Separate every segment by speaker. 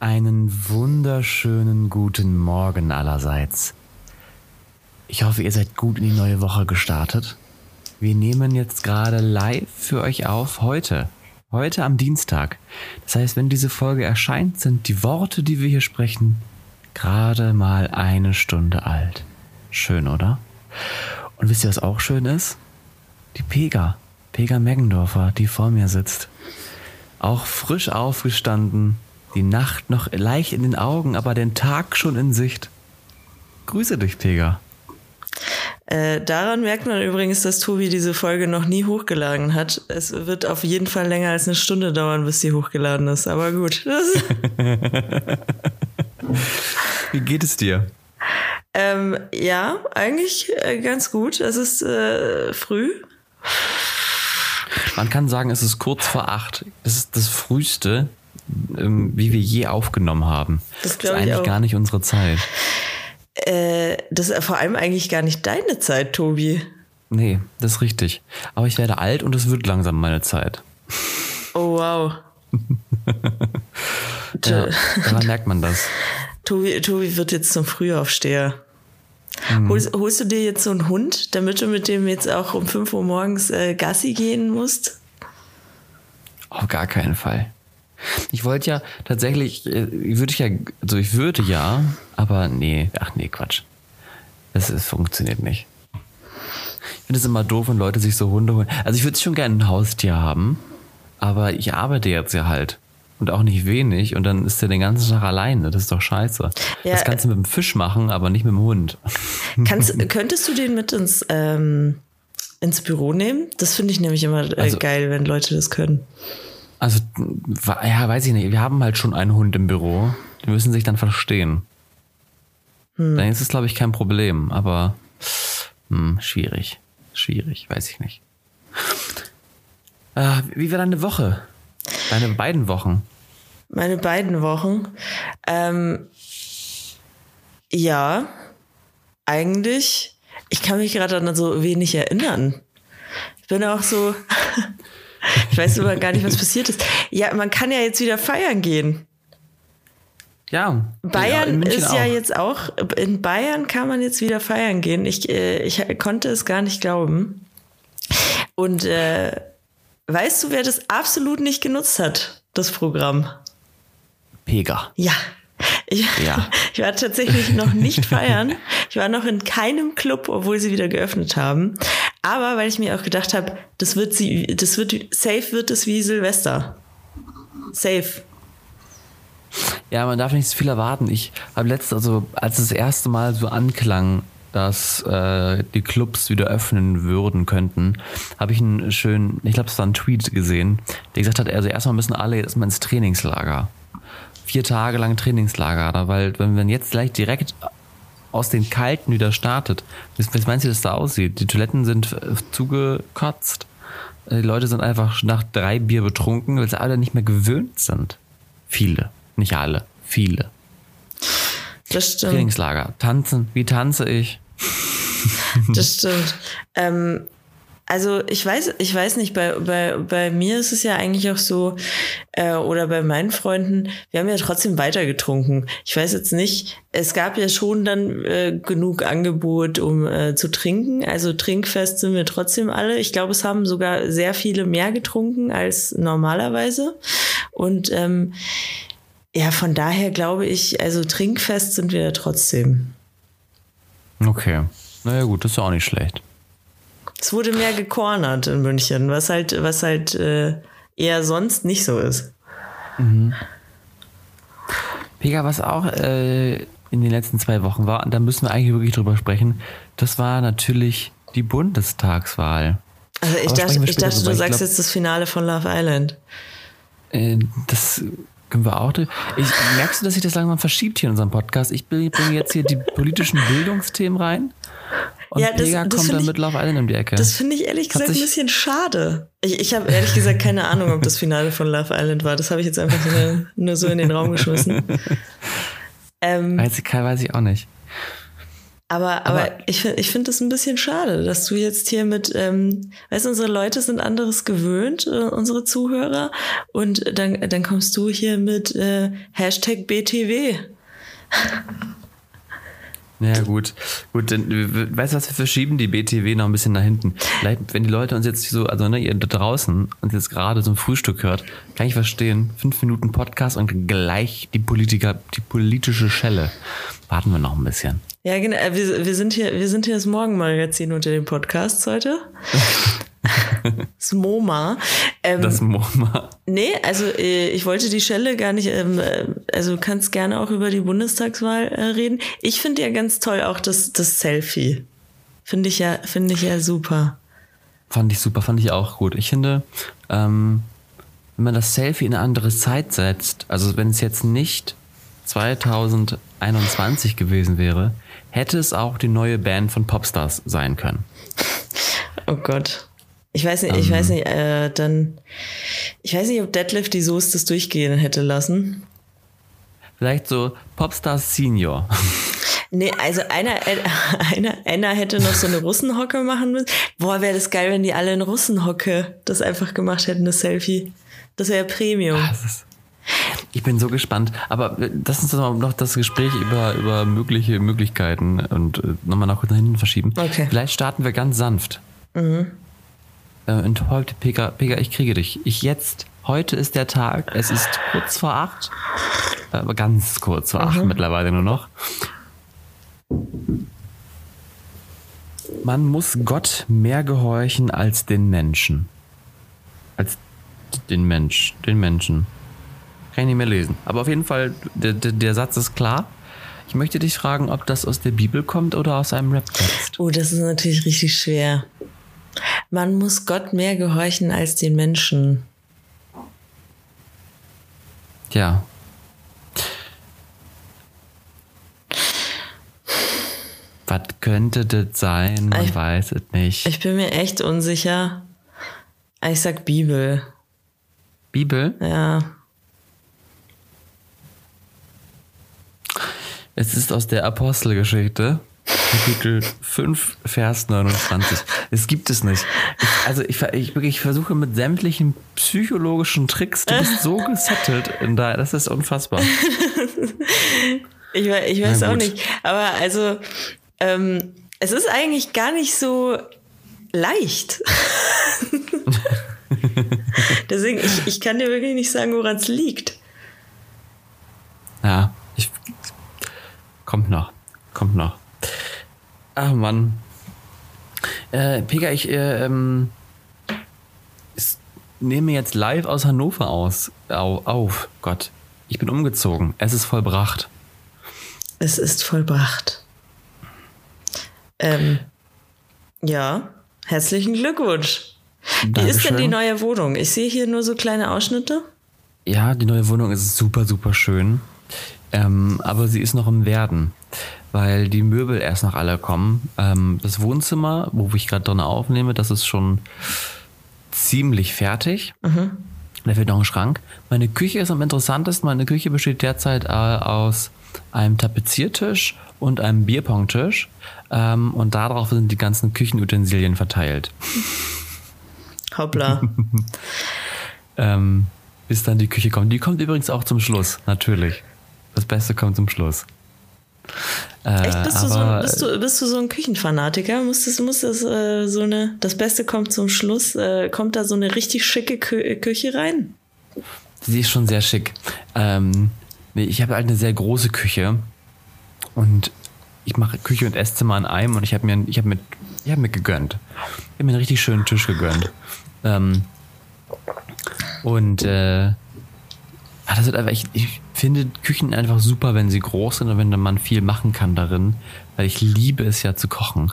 Speaker 1: Einen wunderschönen guten Morgen allerseits. Ich hoffe, ihr seid gut in die neue Woche gestartet. Wir nehmen jetzt gerade live für euch auf heute. Heute am Dienstag. Das heißt, wenn diese Folge erscheint, sind die Worte, die wir hier sprechen, gerade mal eine Stunde alt. Schön, oder? Und wisst ihr, was auch schön ist? Die Pega. Pega Meggendorfer, die vor mir sitzt. Auch frisch aufgestanden, die Nacht noch leicht in den Augen, aber den Tag schon in Sicht. Grüße dich, Pega.
Speaker 2: Äh, daran merkt man übrigens, dass Tobi diese Folge noch nie hochgeladen hat. Es wird auf jeden Fall länger als eine Stunde dauern, bis sie hochgeladen ist. Aber gut.
Speaker 1: Wie geht es dir?
Speaker 2: Ähm, ja, eigentlich äh, ganz gut. Es ist äh, früh.
Speaker 1: Man kann sagen, es ist kurz vor acht. Es ist das früheste, ähm, wie wir je aufgenommen haben.
Speaker 2: Das
Speaker 1: Das ist eigentlich gar nicht unsere Zeit.
Speaker 2: Äh, das ist vor allem eigentlich gar nicht deine Zeit, Tobi.
Speaker 1: Nee, das ist richtig. Aber ich werde alt und es wird langsam meine Zeit.
Speaker 2: Oh, wow.
Speaker 1: Ja, daran merkt man das.
Speaker 2: Tobi, Tobi wird jetzt zum Frühaufsteher.
Speaker 1: Mhm.
Speaker 2: Holst, holst du dir jetzt so einen Hund, damit du mit dem jetzt auch um 5 Uhr morgens äh, Gassi gehen musst?
Speaker 1: Auf gar keinen Fall. Ich wollte ja tatsächlich, äh, würde ich ja, also ich würde ja, aber nee, ach nee, Quatsch. Das ist, funktioniert nicht. Ich finde es immer doof, wenn Leute sich so Hunde holen. Also ich würde schon gerne ein Haustier haben, aber ich arbeite jetzt ja halt. Und auch nicht wenig. Und dann ist der den ganzen Tag alleine. Das ist doch scheiße.
Speaker 2: Ja,
Speaker 1: das kannst du mit dem Fisch machen, aber nicht mit dem Hund.
Speaker 2: Kannst, könntest du den mit ins, ähm, ins Büro nehmen? Das finde ich nämlich immer äh,
Speaker 1: Also-
Speaker 2: geil, wenn Leute das können.
Speaker 1: Also, ja, weiß ich nicht. Wir haben halt schon einen Hund im Büro. Die müssen sich dann verstehen. Dann ist es, glaube ich, kein Problem. Aber hm, schwierig. Schwierig, weiß ich nicht. Äh, wie war deine Woche? Deine beiden Wochen?
Speaker 2: Meine beiden Wochen. Ähm, ja, eigentlich. Ich kann mich gerade an so wenig erinnern. Ich bin auch so. ich weiß immer gar nicht, was passiert ist. Ja, man kann ja jetzt wieder feiern gehen.
Speaker 1: Ja. ja, in
Speaker 2: Bayern
Speaker 1: München
Speaker 2: ist ja
Speaker 1: auch.
Speaker 2: jetzt auch. In Bayern kann man jetzt wieder feiern gehen. Ich, äh, ich konnte es gar nicht glauben. Und äh, weißt du, wer das absolut nicht genutzt hat, das Programm?
Speaker 1: Pega.
Speaker 2: Ja. Ich,
Speaker 1: Ja.
Speaker 2: ich war tatsächlich noch nicht feiern. Ich war noch in keinem Club, obwohl sie wieder geöffnet haben. Aber weil ich mir auch gedacht habe, das wird sie, das wird safe wird es wie Silvester. Safe.
Speaker 1: Ja, man darf nicht zu viel erwarten. Ich habe letztes, also als es das erste Mal so anklang, dass äh, die Clubs wieder öffnen würden könnten, habe ich einen schönen, ich glaube, es war ein Tweet gesehen, der gesagt hat, also erstmal müssen alle jetzt mal ins Trainingslager. Vier Tage lang Trainingslager, weil wenn man jetzt gleich direkt aus den Kalten wieder startet, was, meinst du, dass da aussieht? Die Toiletten sind äh, zugekotzt. Die Leute sind einfach nach drei Bier betrunken, weil sie alle nicht mehr gewöhnt sind. Viele, nicht alle, viele.
Speaker 2: Das stimmt.
Speaker 1: Trainingslager. Tanzen. Wie tanze ich?
Speaker 2: Das stimmt. Ähm, also ich weiß, ich weiß nicht, bei, bei, bei mir ist es ja eigentlich auch so, äh, oder bei meinen Freunden, wir haben ja trotzdem weiter getrunken. Ich weiß jetzt nicht, es gab ja schon dann äh, genug Angebot, um äh, zu trinken. Also trinkfest sind wir trotzdem alle. Ich glaube, es haben sogar sehr viele mehr getrunken als normalerweise. Und ähm, ja, von daher glaube ich, also trinkfest sind wir trotzdem.
Speaker 1: Okay. Naja gut, das ist ja auch nicht schlecht.
Speaker 2: Es wurde mehr gecornert in München, was halt, was halt äh, eher sonst nicht so ist.
Speaker 1: Pega, was auch äh, in den letzten zwei Wochen war, und da müssen wir eigentlich wirklich drüber sprechen, das war natürlich die Bundestagswahl.
Speaker 2: Also ich
Speaker 1: Aber
Speaker 2: dachte, ich dachte,
Speaker 1: drüber.
Speaker 2: du
Speaker 1: Ich
Speaker 2: sagst
Speaker 1: glaub-
Speaker 2: jetzt das Finale von Love Island.
Speaker 1: Äh, das können wir auch. Ich, merkst du, dass sich das langsam verschiebt hier in unserem Podcast? Ich bringe bring jetzt hier die politischen Bildungsthemen rein. Und
Speaker 2: Ja, das-
Speaker 1: Pega
Speaker 2: das
Speaker 1: kommt dann
Speaker 2: ich-
Speaker 1: mit Love Island um die Ecke.
Speaker 2: Das finde ich ehrlich gesagt ein bisschen schade. Ich, ich habe ehrlich gesagt keine Ahnung, ob das Finale von Love Island war. Das habe ich jetzt einfach eine, nur so in den Raum geschmissen. Ähm,
Speaker 1: weiß, ich, weiß ich auch nicht.
Speaker 2: Aber, aber, aber ich, ich finde es ein bisschen schade, dass du jetzt hier mit, ähm, weißt du, unsere Leute sind anderes gewöhnt, äh, unsere Zuhörer, und dann, dann kommst du hier mit äh, Hashtag BTW.
Speaker 1: Ja, gut. Gut, dann, weißt du was, wir verschieben die BTW noch ein bisschen nach hinten. Vielleicht, wenn die Leute uns jetzt so, also ne, ihr da draußen und jetzt gerade so ein Frühstück hört, kann ich verstehen, fünf Minuten Podcast und gleich die Politiker, die politische Schelle. Warten wir noch ein bisschen.
Speaker 2: Ja, genau. Äh, wir, wir sind hier, wir sind hier das Morgenmagazin unter den Podcasts heute. das MoMA.
Speaker 1: Ähm, das MoMA.
Speaker 2: Nee, also äh, ich wollte die Schelle gar nicht, ähm, äh, also du kannst gerne auch über die Bundestagswahl äh, reden. Ich finde ja ganz toll auch das, das Selfie. Finde ich ja, finde ich ja super.
Speaker 1: Fand ich super, fand ich auch gut. Ich finde, ähm, wenn man das Selfie in eine andere Zeit setzt, also wenn es jetzt nicht 2021 gewesen wäre, hätte es auch die neue Band von Popstars sein können.
Speaker 2: Oh Gott. Ich weiß nicht, ich weiß ähm. nicht, äh, dann, ich weiß nicht, ob Deadlift die Soße das durchgehen hätte lassen.
Speaker 1: Vielleicht so Popstars Senior.
Speaker 2: Nee, also einer, einer, einer hätte noch so eine Russenhocke machen müssen. Boah, wäre das geil, wenn die alle in Russenhocke das einfach gemacht hätten, das Selfie. Das wäre Premium. Ah, das
Speaker 1: ich bin so gespannt. Aber lass uns noch das Gespräch über, über mögliche Möglichkeiten und äh, nochmal nach hinten verschieben. Okay. Vielleicht starten wir ganz sanft. Mhm. Äh, heute, Pega, Pega, ich kriege dich. Ich jetzt, heute ist der Tag, es ist kurz vor acht. Aber ganz kurz vor acht mhm. mittlerweile nur noch. Man muss Gott mehr gehorchen als den Menschen. Als den Mensch, den Menschen. Kann ich nicht mehr lesen. Aber auf jeden Fall, der, der, der Satz ist klar. Ich möchte dich fragen, ob das aus der Bibel kommt oder aus einem Rap-Text.
Speaker 2: Oh, das ist natürlich richtig schwer. Man muss Gott mehr gehorchen als den Menschen.
Speaker 1: Ja. Was könnte das sein? Man ich, weiß es nicht.
Speaker 2: Ich bin mir echt unsicher. Ich sag Bibel.
Speaker 1: Bibel?
Speaker 2: Ja.
Speaker 1: Es ist aus der Apostelgeschichte, Kapitel 5, Vers 29. Es gibt es nicht. Ich, also ich, ich, ich versuche mit sämtlichen psychologischen Tricks, du bist so gesettelt in da, das ist unfassbar.
Speaker 2: ich, ich weiß auch nicht. Aber also, ähm, es ist eigentlich gar nicht so leicht. Deswegen, ich, ich kann dir wirklich nicht sagen, woran es liegt.
Speaker 1: Ja, ich, Kommt noch. Kommt noch. Ach Mann. Äh, Pega, ich äh, ähm, nehme jetzt live aus Hannover aus. Au, auf. Gott. Ich bin umgezogen. Es ist vollbracht.
Speaker 2: Es ist vollbracht. Ähm, ja, herzlichen Glückwunsch. Dankeschön. Wie ist denn die neue Wohnung? Ich sehe hier nur so kleine Ausschnitte.
Speaker 1: Ja, die neue Wohnung ist super, super schön. Ähm, aber sie ist noch im Werden, weil die Möbel erst noch alle kommen. Ähm, das Wohnzimmer, wo ich gerade drin aufnehme, das ist schon ziemlich fertig. Mhm. Da fehlt noch ein Schrank. Meine Küche ist am interessantesten. Meine Küche besteht derzeit äh, aus einem Tapeziertisch und einem Bierpongtisch. Ähm, und darauf sind die ganzen Küchenutensilien verteilt.
Speaker 2: Hoppla.
Speaker 1: ähm, bis dann die Küche kommt. Die kommt übrigens auch zum Schluss, natürlich. Das Beste kommt zum Schluss.
Speaker 2: Äh, Echt? Bist, aber, du so, bist, du, bist du so ein Küchenfanatiker? Muss das, muss das äh, so eine, das Beste kommt zum Schluss, äh, kommt da so eine richtig schicke Kü Küche rein?
Speaker 1: Sie ist schon sehr schick. Ähm, nee, ich habe halt eine sehr große Küche und ich mache Küche und Esszimmer in einem und ich habe mir, ich habe mir, ich habe mir gegönnt. Ich habe mir einen richtig schönen Tisch gegönnt. Ähm, und äh, Ah, das wird einfach, ich, ich finde Küchen einfach super, wenn sie groß sind und wenn man viel machen kann darin, weil ich liebe es ja zu kochen.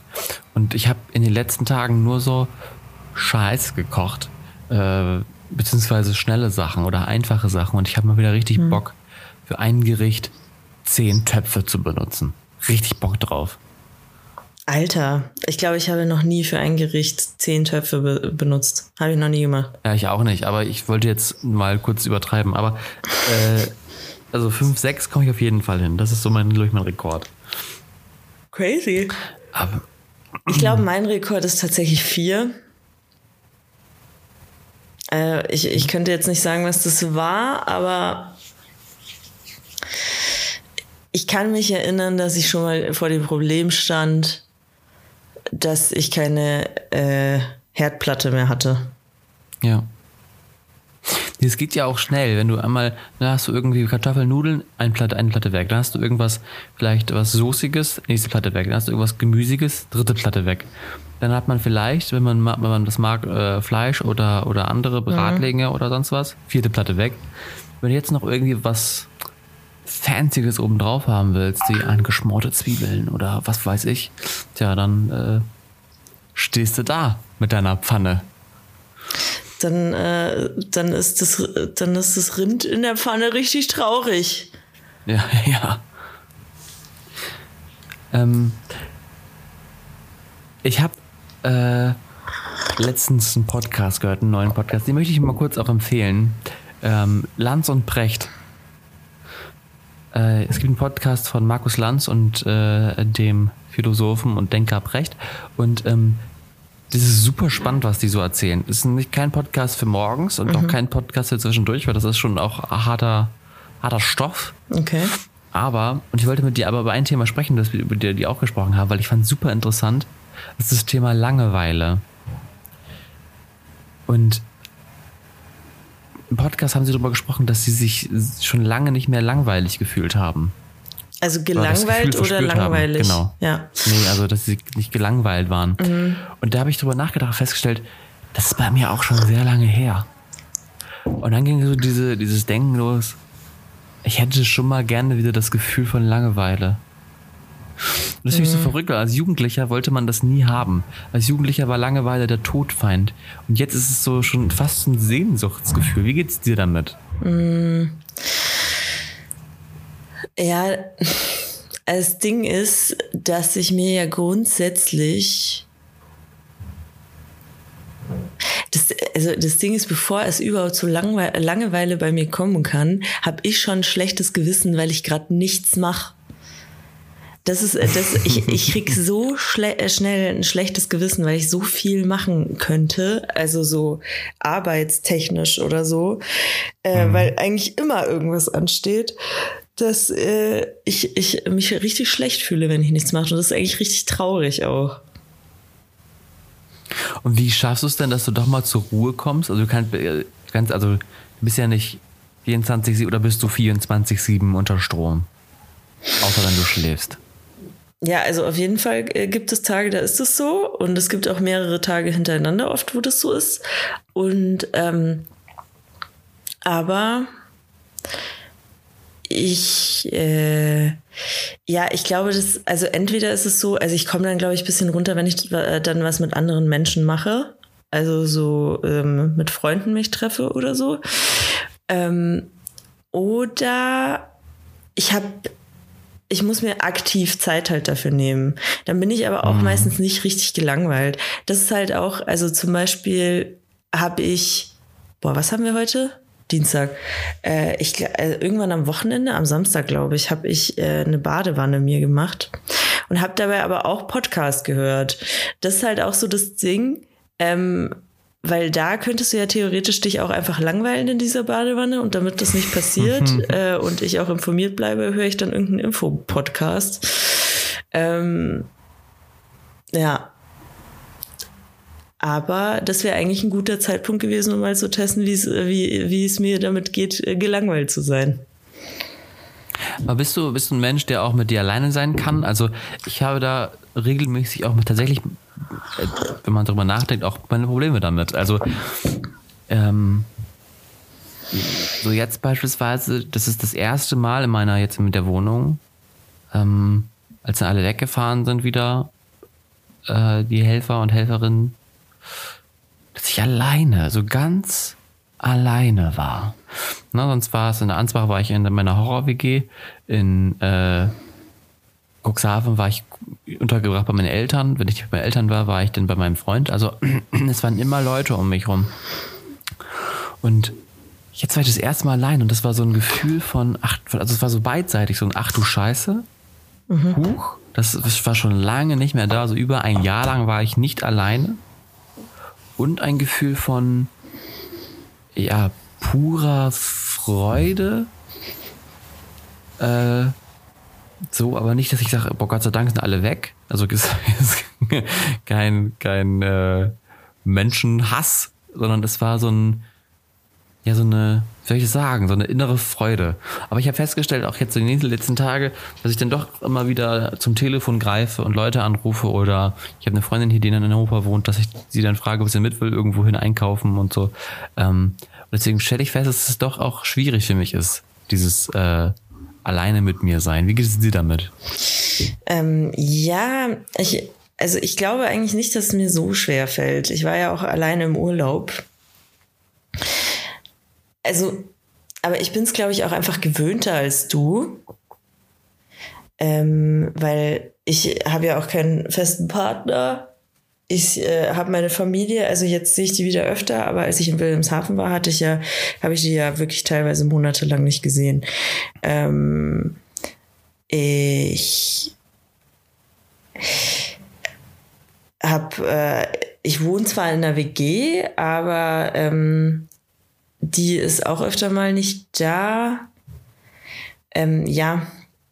Speaker 1: Und ich habe in den letzten Tagen nur so Scheiß gekocht, äh, beziehungsweise schnelle Sachen oder einfache Sachen. Und ich habe mal wieder richtig hm. Bock, für ein Gericht zehn Töpfe zu benutzen. Richtig Bock drauf.
Speaker 2: Alter, ich glaube, ich habe noch nie für ein Gericht zehn Töpfe be benutzt. Habe ich noch nie gemacht.
Speaker 1: Ja, ich auch nicht, aber ich wollte jetzt mal kurz übertreiben. Aber äh, also fünf, sechs komme ich auf jeden Fall hin. Das ist so mein, durch mein Rekord.
Speaker 2: Crazy.
Speaker 1: Aber
Speaker 2: Ich glaube, mein Rekord ist tatsächlich vier. Äh, ich, ich könnte jetzt nicht sagen, was das war, aber ich kann mich erinnern, dass ich schon mal vor dem Problem stand, dass ich keine äh, Herdplatte mehr hatte.
Speaker 1: Ja. Es geht ja auch schnell, wenn du einmal, dann hast du irgendwie Kartoffeln, Nudeln, eine Platte, eine Platte weg. Dann hast du irgendwas, vielleicht was Soßiges, nächste Platte weg. Dann hast du irgendwas Gemüsiges, dritte Platte weg. Dann hat man vielleicht, wenn man, ma- wenn man das mag, äh, Fleisch oder, oder andere Bratlinge oder sonst was, vierte Platte weg. Wenn du jetzt noch irgendwie was Fancyes oben drauf haben willst, wie angeschmorte Zwiebeln oder was weiß ich, tja, dann äh, stehst du da mit deiner Pfanne.
Speaker 2: Dann, äh, dann, ist das, dann ist das Rind in der Pfanne richtig traurig.
Speaker 1: Ja, ja. Ähm, ich habe äh, letztens einen Podcast gehört, einen neuen Podcast. Den möchte ich mal kurz auch empfehlen. Ähm, Lanz und Precht. Äh, es gibt einen Podcast von Markus Lanz und äh, dem Philosophen und Denker Precht. Und ähm, das ist super spannend, was die so erzählen. Es ist nicht kein Podcast für morgens und auch kein Podcast für zwischendurch, weil das ist schon auch harter, harter Stoff.
Speaker 2: Okay.
Speaker 1: Aber, und ich wollte mit dir aber über ein Thema sprechen, das wir über dir die auch gesprochen haben, weil ich fand es super interessant. Das ist das Thema Langeweile. Und im Podcast haben sie darüber gesprochen, dass sie sich schon lange nicht mehr langweilig gefühlt haben.
Speaker 2: Also
Speaker 1: Oder
Speaker 2: gelangweilt
Speaker 1: Gefühl
Speaker 2: oder
Speaker 1: verspürt haben.
Speaker 2: langweilig?
Speaker 1: Genau.
Speaker 2: Ja.
Speaker 1: Nee, also dass sie nicht gelangweilt waren. Und da habe ich drüber nachgedacht, festgestellt, das ist bei mir auch schon sehr lange her. Und dann ging so diese, dieses Denken los, ich hätte schon mal gerne wieder das Gefühl von Langeweile. Und das finde ich so verrückt, weil als Jugendlicher wollte man das nie haben. Als Jugendlicher war Langeweile der Todfeind. Und jetzt ist es so schon fast ein Sehnsuchtsgefühl. Wie geht's dir damit?
Speaker 2: Ja, das Ding ist, dass ich mir ja grundsätzlich. Das, also das Ding ist, bevor es überhaupt zu Langwe Langeweile bei mir kommen kann, habe ich schon ein schlechtes Gewissen, weil ich gerade nichts mache. Das ist, das, ich, ich krieg so äh, schnell ein schlechtes Gewissen, weil ich so viel machen könnte, also so arbeitstechnisch oder so, äh, weil eigentlich immer irgendwas ansteht, dass äh, ich, ich mich richtig schlecht fühle, wenn ich nichts mache. Und das ist eigentlich richtig traurig auch.
Speaker 1: Und wie schaffst du es denn, dass du doch mal zur Ruhe kommst? Also du kannst, äh, kannst also du bist ja nicht 24 oder bist du 24/7 unter Strom? Außer wenn du schläfst.
Speaker 2: Ja, also auf jeden Fall äh, gibt es Tage, da ist es so. Und es gibt auch mehrere Tage hintereinander oft, wo das so ist. Und ähm, aber ich äh, ja, ich glaube, das, also entweder ist es so, also ich komme dann, glaube ich, ein bisschen runter, wenn ich äh, dann was mit anderen Menschen mache. Also so ähm, mit Freunden mich treffe oder so. Ähm, oder ich habe ich muss mir aktiv Zeit halt dafür nehmen. Dann bin ich aber auch meistens nicht richtig gelangweilt. Das ist halt auch, also zum Beispiel habe ich, boah, was haben wir heute? Dienstag. Äh, ich, äh, irgendwann am Wochenende, am Samstag, glaube ich, habe ich äh, eine Badewanne mir gemacht und habe dabei aber auch Podcast gehört. Das ist halt auch so das Ding, ähm, weil da könntest du ja theoretisch dich auch einfach langweilen in dieser Badewanne und damit das nicht passiert äh, und ich auch informiert bleibe, höre ich dann irgendeinen Info-Podcast. Ähm, ja. Aber das wäre eigentlich ein guter Zeitpunkt gewesen, um mal zu testen, wie es, wie, wie es mir damit geht, äh, gelangweilt zu sein.
Speaker 1: Aber bist du, bist du ein Mensch, der auch mit dir alleine sein kann? Also ich habe da regelmäßig auch mit tatsächlich, wenn man darüber nachdenkt, auch meine Probleme damit. Also ähm, so jetzt beispielsweise, das ist das erste Mal in meiner jetzt mit der Wohnung, ähm, als dann alle weggefahren sind wieder, äh, die Helfer und Helferinnen, dass ich alleine, so ganz alleine war. Na, sonst war es in der Ansbach war ich in meiner Horror-WG, in äh, Cuxhaven war ich untergebracht bei meinen Eltern. Wenn ich nicht bei meinen Eltern war, war ich dann bei meinem Freund. Also es waren immer Leute um mich rum. Und jetzt war ich das erste Mal allein und das war so ein Gefühl von, ach, also es war so beidseitig, so ein Ach du Scheiße, Huch, Das war schon lange nicht mehr da. Also über ein Jahr lang war ich nicht alleine. Und ein Gefühl von, ja, purer Freude. Äh, so, aber nicht, dass ich sage, boah, Gott sei Dank sind alle weg. Also kein, kein äh, Menschenhass, sondern das war so ein, ja, so eine, wie soll ich das sagen, so eine innere Freude. Aber ich habe festgestellt, auch jetzt in den letzten Tagen, dass ich dann doch immer wieder zum Telefon greife und Leute anrufe oder ich habe eine Freundin hier, die in Hannover wohnt, dass ich sie dann frage, ob sie mit will, irgendwo hin einkaufen und so. Ähm, und deswegen stelle ich fest, dass es doch auch schwierig für mich ist, dieses äh, alleine mit mir sein. Wie geht es dir damit?
Speaker 2: Ähm, ja, ich, also ich glaube eigentlich nicht, dass es mir so schwer fällt. Ich war ja auch alleine im Urlaub also, aber ich bin es, glaube ich, auch einfach gewöhnter als du. Ähm, weil ich habe ja auch keinen festen Partner. Ich äh, habe meine Familie, also jetzt sehe ich die wieder öfter, aber als ich in Wilhelmshaven war, hatte ich ja, habe ich die ja wirklich teilweise monatelang nicht gesehen. Ähm, ich habe, äh, ich wohne zwar in einer WG, aber ähm, die ist auch öfter mal nicht da. Ähm, ja,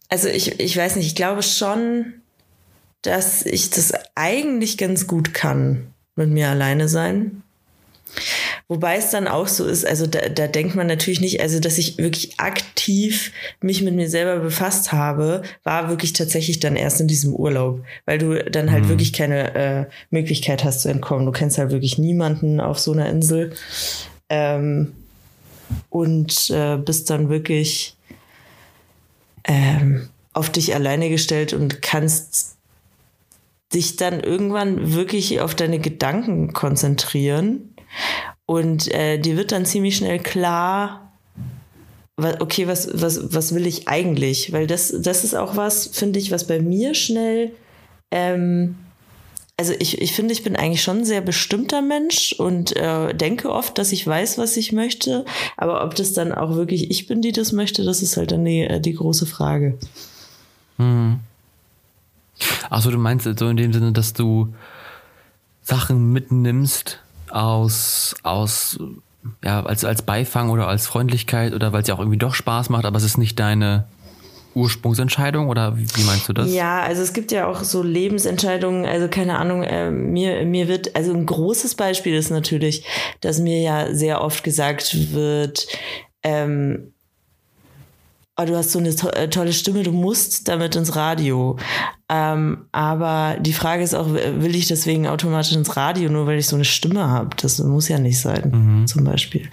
Speaker 2: also ich, ich weiß nicht, ich glaube schon, dass ich das eigentlich ganz gut kann, mit mir alleine sein. Wobei es dann auch so ist, also da, da denkt man natürlich nicht, also dass ich wirklich aktiv mich mit mir selber befasst habe, war wirklich tatsächlich dann erst in diesem Urlaub, weil du dann halt mhm. wirklich keine äh, Möglichkeit hast zu entkommen. Du kennst halt wirklich niemanden auf so einer Insel. Ähm, und äh, bist dann wirklich ähm, auf dich alleine gestellt und kannst dich dann irgendwann wirklich auf deine Gedanken konzentrieren. Und äh, dir wird dann ziemlich schnell klar, okay, was, was, was will ich eigentlich? Weil das, das ist auch was, finde ich, was bei mir schnell ähm, also ich, ich finde, ich bin eigentlich schon ein sehr bestimmter Mensch und äh, denke oft, dass ich weiß, was ich möchte. Aber ob das dann auch wirklich ich bin, die das möchte, das ist halt dann die, äh, die große Frage.
Speaker 1: Hm. Achso, du meinst so in dem Sinne, dass du Sachen mitnimmst aus, aus ja, als, als Beifang oder als Freundlichkeit oder weil es ja auch irgendwie doch Spaß macht, aber es ist nicht deine Ursprungsentscheidung oder wie, wie, meinst du das?
Speaker 2: Ja, also es gibt ja auch so Lebensentscheidungen, also keine Ahnung, äh, mir, mir wird, also ein großes Beispiel ist natürlich, dass mir ja sehr oft gesagt wird, ähm, oh, du hast so eine to äh, tolle Stimme, du musst damit ins Radio. Ähm, aber die Frage ist auch, will ich deswegen automatisch ins Radio, nur weil ich so eine Stimme habe? Das muss ja nicht sein, mhm. zum Beispiel.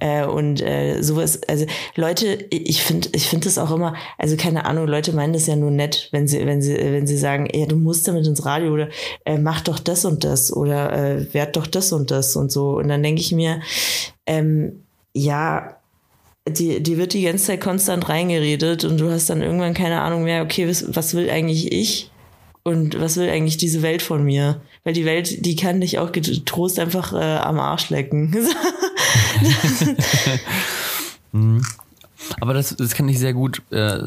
Speaker 2: Ja. Äh, und äh, sowas, also Leute, ich finde, ich finde das auch immer, also keine Ahnung, Leute meinen das ja nur nett, wenn sie, wenn sie, wenn sie sagen, ja, du musst damit ins Radio oder äh, mach doch das und das oder äh, werd doch das und das und so. Und dann denke ich mir, ähm, ja, die, die wird die ganze Zeit konstant reingeredet und du hast dann irgendwann keine Ahnung mehr, okay, was, was will eigentlich ich? Und was will eigentlich diese Welt von mir? Weil die Welt, die kann dich auch getrost einfach äh, am Arsch lecken.
Speaker 1: Mhm. Aber das, das kann ich sehr gut. Äh,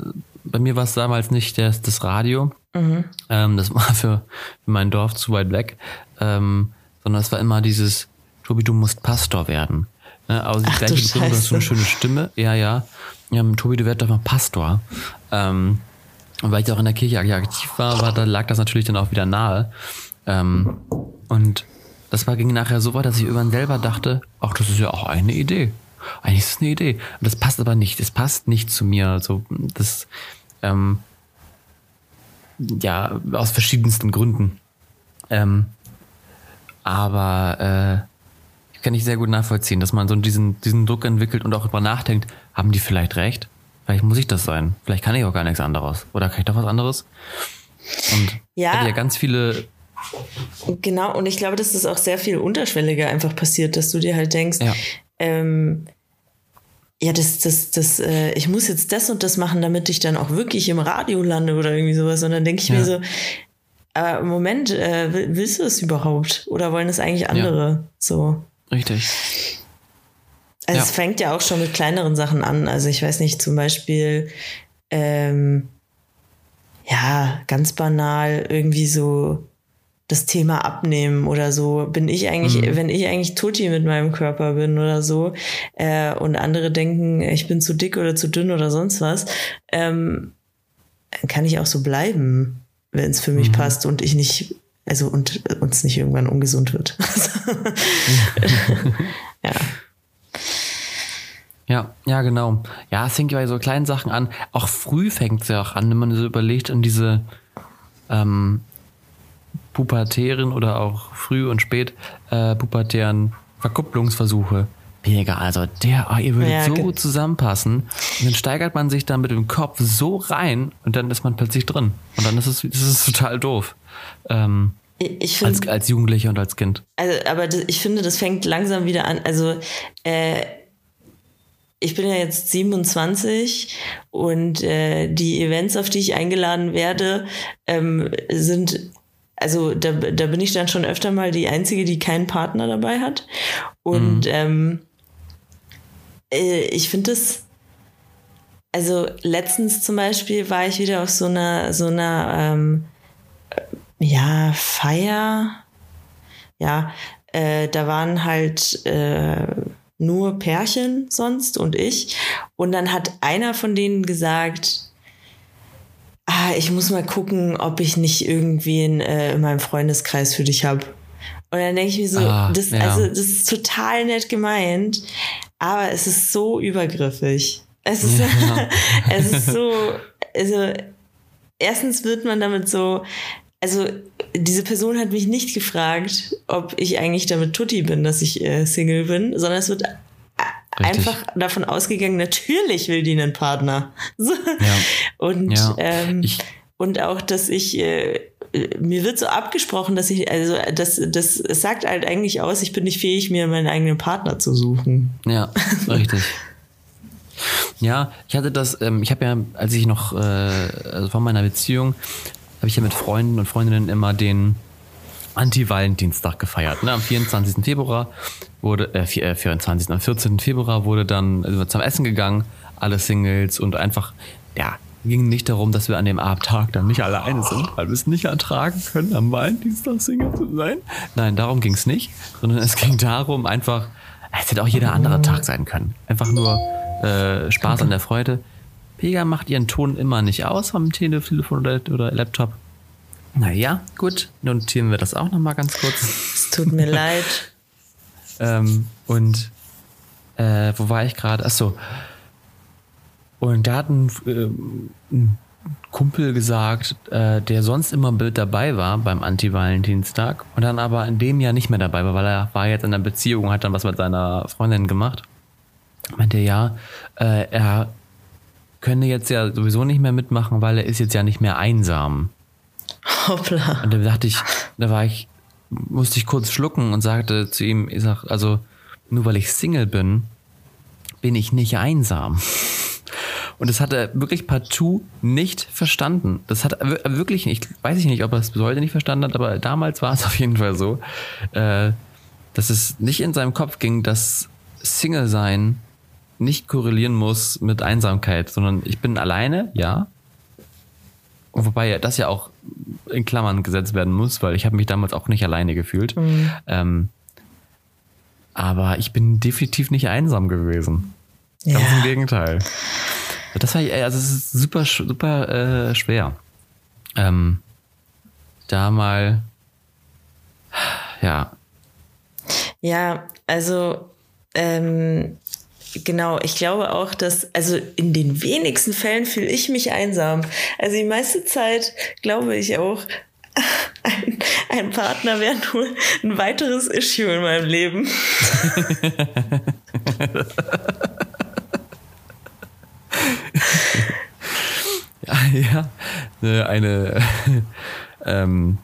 Speaker 1: bei mir war es damals nicht das, das Radio. Mhm. Ähm, das war für, für mein Dorf zu weit weg. Ähm, sondern es war immer dieses, Tobi, du musst Pastor werden. Ne? Aber die Ach, du hast so eine schöne Stimme. Ja, ja. ja Tobi, du wirst doch mal Pastor. Ähm, und weil ich auch in der Kirche aktiv war, war, da lag das natürlich dann auch wieder nahe. Ähm, und das war, ging nachher so weit, dass ich irgendwann selber dachte, ach, das ist ja auch eine Idee. Eigentlich ist es eine Idee. Und das passt aber nicht. Es passt nicht zu mir. Also, das, ähm, ja, aus verschiedensten Gründen. Ähm, aber äh, kann ich sehr gut nachvollziehen, dass man so diesen, diesen Druck entwickelt und auch über nachdenkt, haben die vielleicht recht? Vielleicht muss ich das sein. Vielleicht kann ich auch gar nichts anderes. Oder kann ich doch was anderes? Und ja, ja ganz viele.
Speaker 2: Genau, und ich glaube, dass das auch sehr viel unterschwelliger einfach passiert, dass du dir halt denkst, ja, ähm, ja das, das, das, äh, ich muss jetzt das und das machen, damit ich dann auch wirklich im Radio lande oder irgendwie sowas. Und dann denke ich ja. mir so, aber im Moment, äh, willst du es überhaupt? Oder wollen es eigentlich andere? Ja. So.
Speaker 1: Richtig.
Speaker 2: Also ja. es fängt ja auch schon mit kleineren Sachen an. Also ich weiß nicht, zum Beispiel, ähm, ja, ganz banal irgendwie so das Thema abnehmen oder so. Bin ich eigentlich, mhm. wenn ich eigentlich Tutti mit meinem Körper bin oder so, äh, und andere denken, ich bin zu dick oder zu dünn oder sonst was, ähm, kann ich auch so bleiben, wenn es für mich mhm. passt und ich nicht, also und uns nicht irgendwann ungesund wird.
Speaker 1: ja. Ja, ja, genau. Ja, es fängt ja bei so kleinen Sachen an. Auch früh fängt es ja auch an, wenn man so überlegt an diese ähm, pubertären oder auch früh und spät äh, pubertären Verkupplungsversuche. Mega, also der, oh, ihr würdet ja, so gut zusammenpassen. Und dann steigert man sich dann mit dem Kopf so rein und dann ist man plötzlich drin. Und dann ist es, ist total doof. Ähm, ich find, als, als Jugendlicher und als Kind.
Speaker 2: Also, aber das, ich finde, das fängt langsam wieder an. Also, äh, ich bin ja jetzt 27 und äh, die Events, auf die ich eingeladen werde, ähm, sind also da, da bin ich dann schon öfter mal die Einzige, die keinen Partner dabei hat. Und mhm. ähm, äh, ich finde es, also letztens zum Beispiel war ich wieder auf so einer, so einer, ähm, ja, Feier. Ja, äh, da waren halt äh, nur Pärchen sonst und ich. Und dann hat einer von denen gesagt, ah, ich muss mal gucken, ob ich nicht irgendwie in, äh, in meinem Freundeskreis für dich habe. Und dann denke ich mir so, ah, das, ja. also, das ist total nett gemeint, aber es ist so übergriffig. Es ist, ja. es ist so, also, erstens wird man damit so, also, diese Person hat mich nicht gefragt, ob ich eigentlich damit Tutti bin, dass ich äh, Single bin, sondern es wird Richtig. einfach davon ausgegangen, natürlich will die einen Partner. So. Ja. Und, ja. Ähm, und auch, dass ich, äh, mir wird so abgesprochen, dass ich, also das, das sagt halt eigentlich aus, ich bin nicht fähig, mir meinen eigenen Partner zu suchen.
Speaker 1: Ja, richtig. ja, ich hatte das, ähm, ich habe ja, als ich noch, äh, also vor meiner Beziehung, habe ich ja mit Freunden und Freundinnen immer den Anti-Valentinstag gefeiert. Ne? Am 24. Februar wurde, äh, 24. Äh, am 14. Februar wurde dann also zum Essen gegangen, alle Singles und einfach, ja, ging nicht darum, dass wir an dem Abendtag dann nicht alleine sind, weil wir es nicht ertragen können, am Valentinstag Single zu sein. Nein, darum ging es nicht, sondern es ging darum, einfach, es hätte auch jeder andere Tag sein können. Einfach nur äh, Spaß an der Freude. Pega macht ihren Ton immer nicht aus am Telefon oder, oder Laptop. Naja, gut, notieren wir das auch nochmal ganz kurz.
Speaker 2: Es tut mir leid.
Speaker 1: ähm, und äh, wo war ich gerade? Achso. Und da hat ein, äh, ein Kumpel gesagt, äh, der sonst immer mit dabei war beim Anti-Valentinstag und dann aber in dem Jahr nicht mehr dabei war, weil er war jetzt in einer Beziehung, hat dann was mit seiner Freundin gemacht. Meinte ja, äh, er könne jetzt ja sowieso nicht mehr mitmachen, weil er ist jetzt ja nicht mehr einsam. Hoppla. Und da dachte ich, da war ich, musste ich kurz schlucken und sagte zu ihm, ich sag, also nur weil ich Single bin, bin ich nicht einsam. Und das hat er wirklich partout nicht verstanden. Das hat er wirklich nicht, weiß ich nicht, ob er es bis heute nicht verstanden hat, aber damals war es auf jeden Fall so, äh, dass es nicht in seinem Kopf ging, dass Single sein nicht korrelieren muss mit Einsamkeit, sondern ich bin alleine, ja, Wobei das ja auch in Klammern gesetzt werden muss, weil ich habe mich damals auch nicht alleine gefühlt. Mhm. Ähm, aber ich bin definitiv nicht einsam gewesen. Ganz ja. im Gegenteil. Das war also es ist super super äh, schwer. Ähm, da mal ja.
Speaker 2: Ja, also ähm, Genau, ich glaube auch, dass, also in den wenigsten Fällen fühle ich mich einsam. Also die meiste Zeit glaube ich auch, ein, ein Partner wäre nur ein weiteres Issue in meinem Leben.
Speaker 1: ja, ja, eine, ähm,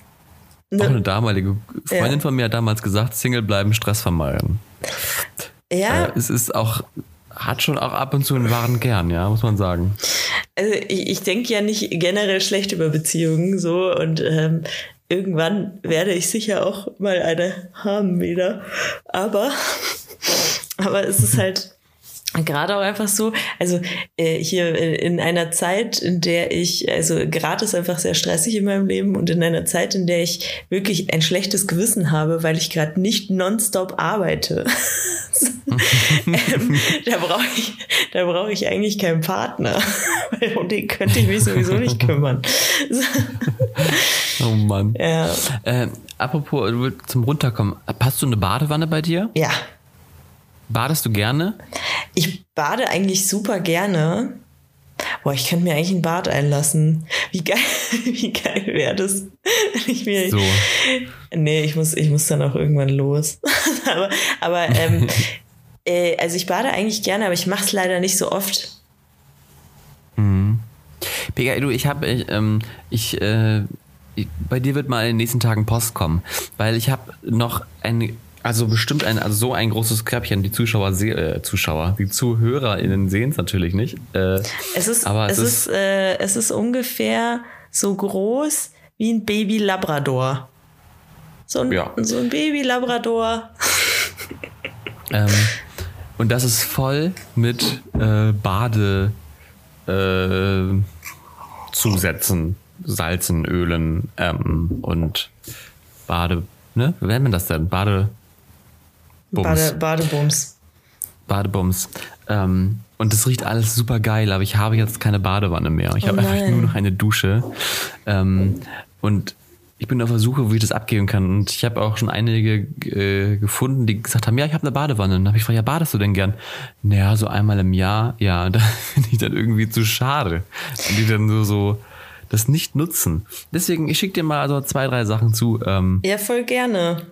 Speaker 1: ne, auch eine damalige Freundin ja. von mir hat damals gesagt, Single bleiben, Stress vermeiden. Ja. Äh, es ist auch, hat schon auch ab und zu einen wahren Kern, ja, muss man sagen.
Speaker 2: Also ich, ich denke ja nicht generell schlecht über Beziehungen so und ähm, irgendwann werde ich sicher auch mal eine haben wieder. Aber, aber es ist halt, gerade auch einfach so, also äh, hier äh, in einer Zeit, in der ich, also gerade ist einfach sehr stressig in meinem Leben und in einer Zeit, in der ich wirklich ein schlechtes Gewissen habe, weil ich gerade nicht nonstop arbeite. ähm, da brauche ich, da brauche ich eigentlich keinen Partner. um den könnte ich mich sowieso nicht kümmern.
Speaker 1: oh Mann.
Speaker 2: Ja.
Speaker 1: Äh, apropos zum Runterkommen, hast du eine Badewanne bei dir?
Speaker 2: Ja.
Speaker 1: Badest du gerne?
Speaker 2: Ich bade eigentlich super gerne. Boah, ich könnte mir eigentlich ein Bad einlassen. Wie geil, wie geil wäre das, wenn ich mir.
Speaker 1: So.
Speaker 2: Nee, ich muss, ich muss dann auch irgendwann los. aber aber ähm, äh, also ich bade eigentlich gerne, aber ich mache es leider nicht so oft.
Speaker 1: Mhm. Pega, du, ich habe, ich, ähm, ich, äh, bei dir wird mal in den nächsten Tagen Post kommen, weil ich habe noch eine also bestimmt ein, also so ein großes Körbchen. Die Zuschauer, äh, Zuschauer, die ZuhörerInnen sehen es natürlich nicht. Äh,
Speaker 2: es ist,
Speaker 1: aber
Speaker 2: es, ist, ist äh, es ist ungefähr so groß wie ein Baby Labrador. So ein, ja. so ein Baby Labrador.
Speaker 1: ähm, und das ist voll mit äh, Bade äh, Zusätzen, Salzen, Ölen ähm, und Bade, ne? Wie nennt man das denn? Bade.
Speaker 2: Bade, Badebums.
Speaker 1: Badebums. Ähm, und das riecht alles super geil, aber ich habe jetzt keine Badewanne mehr. Ich oh habe einfach nur noch eine Dusche. Ähm, und ich bin auf der Suche, wie ich das abgeben kann. Und ich habe auch schon einige äh, gefunden, die gesagt haben, ja, ich habe eine Badewanne. Und dann habe ich gefragt, ja, badest du denn gern? Naja, so einmal im Jahr. Ja, da finde ich dann irgendwie zu schade. Und die dann nur so das nicht nutzen. Deswegen, ich schicke dir mal so zwei, drei Sachen zu. Ähm,
Speaker 2: ja, voll gerne.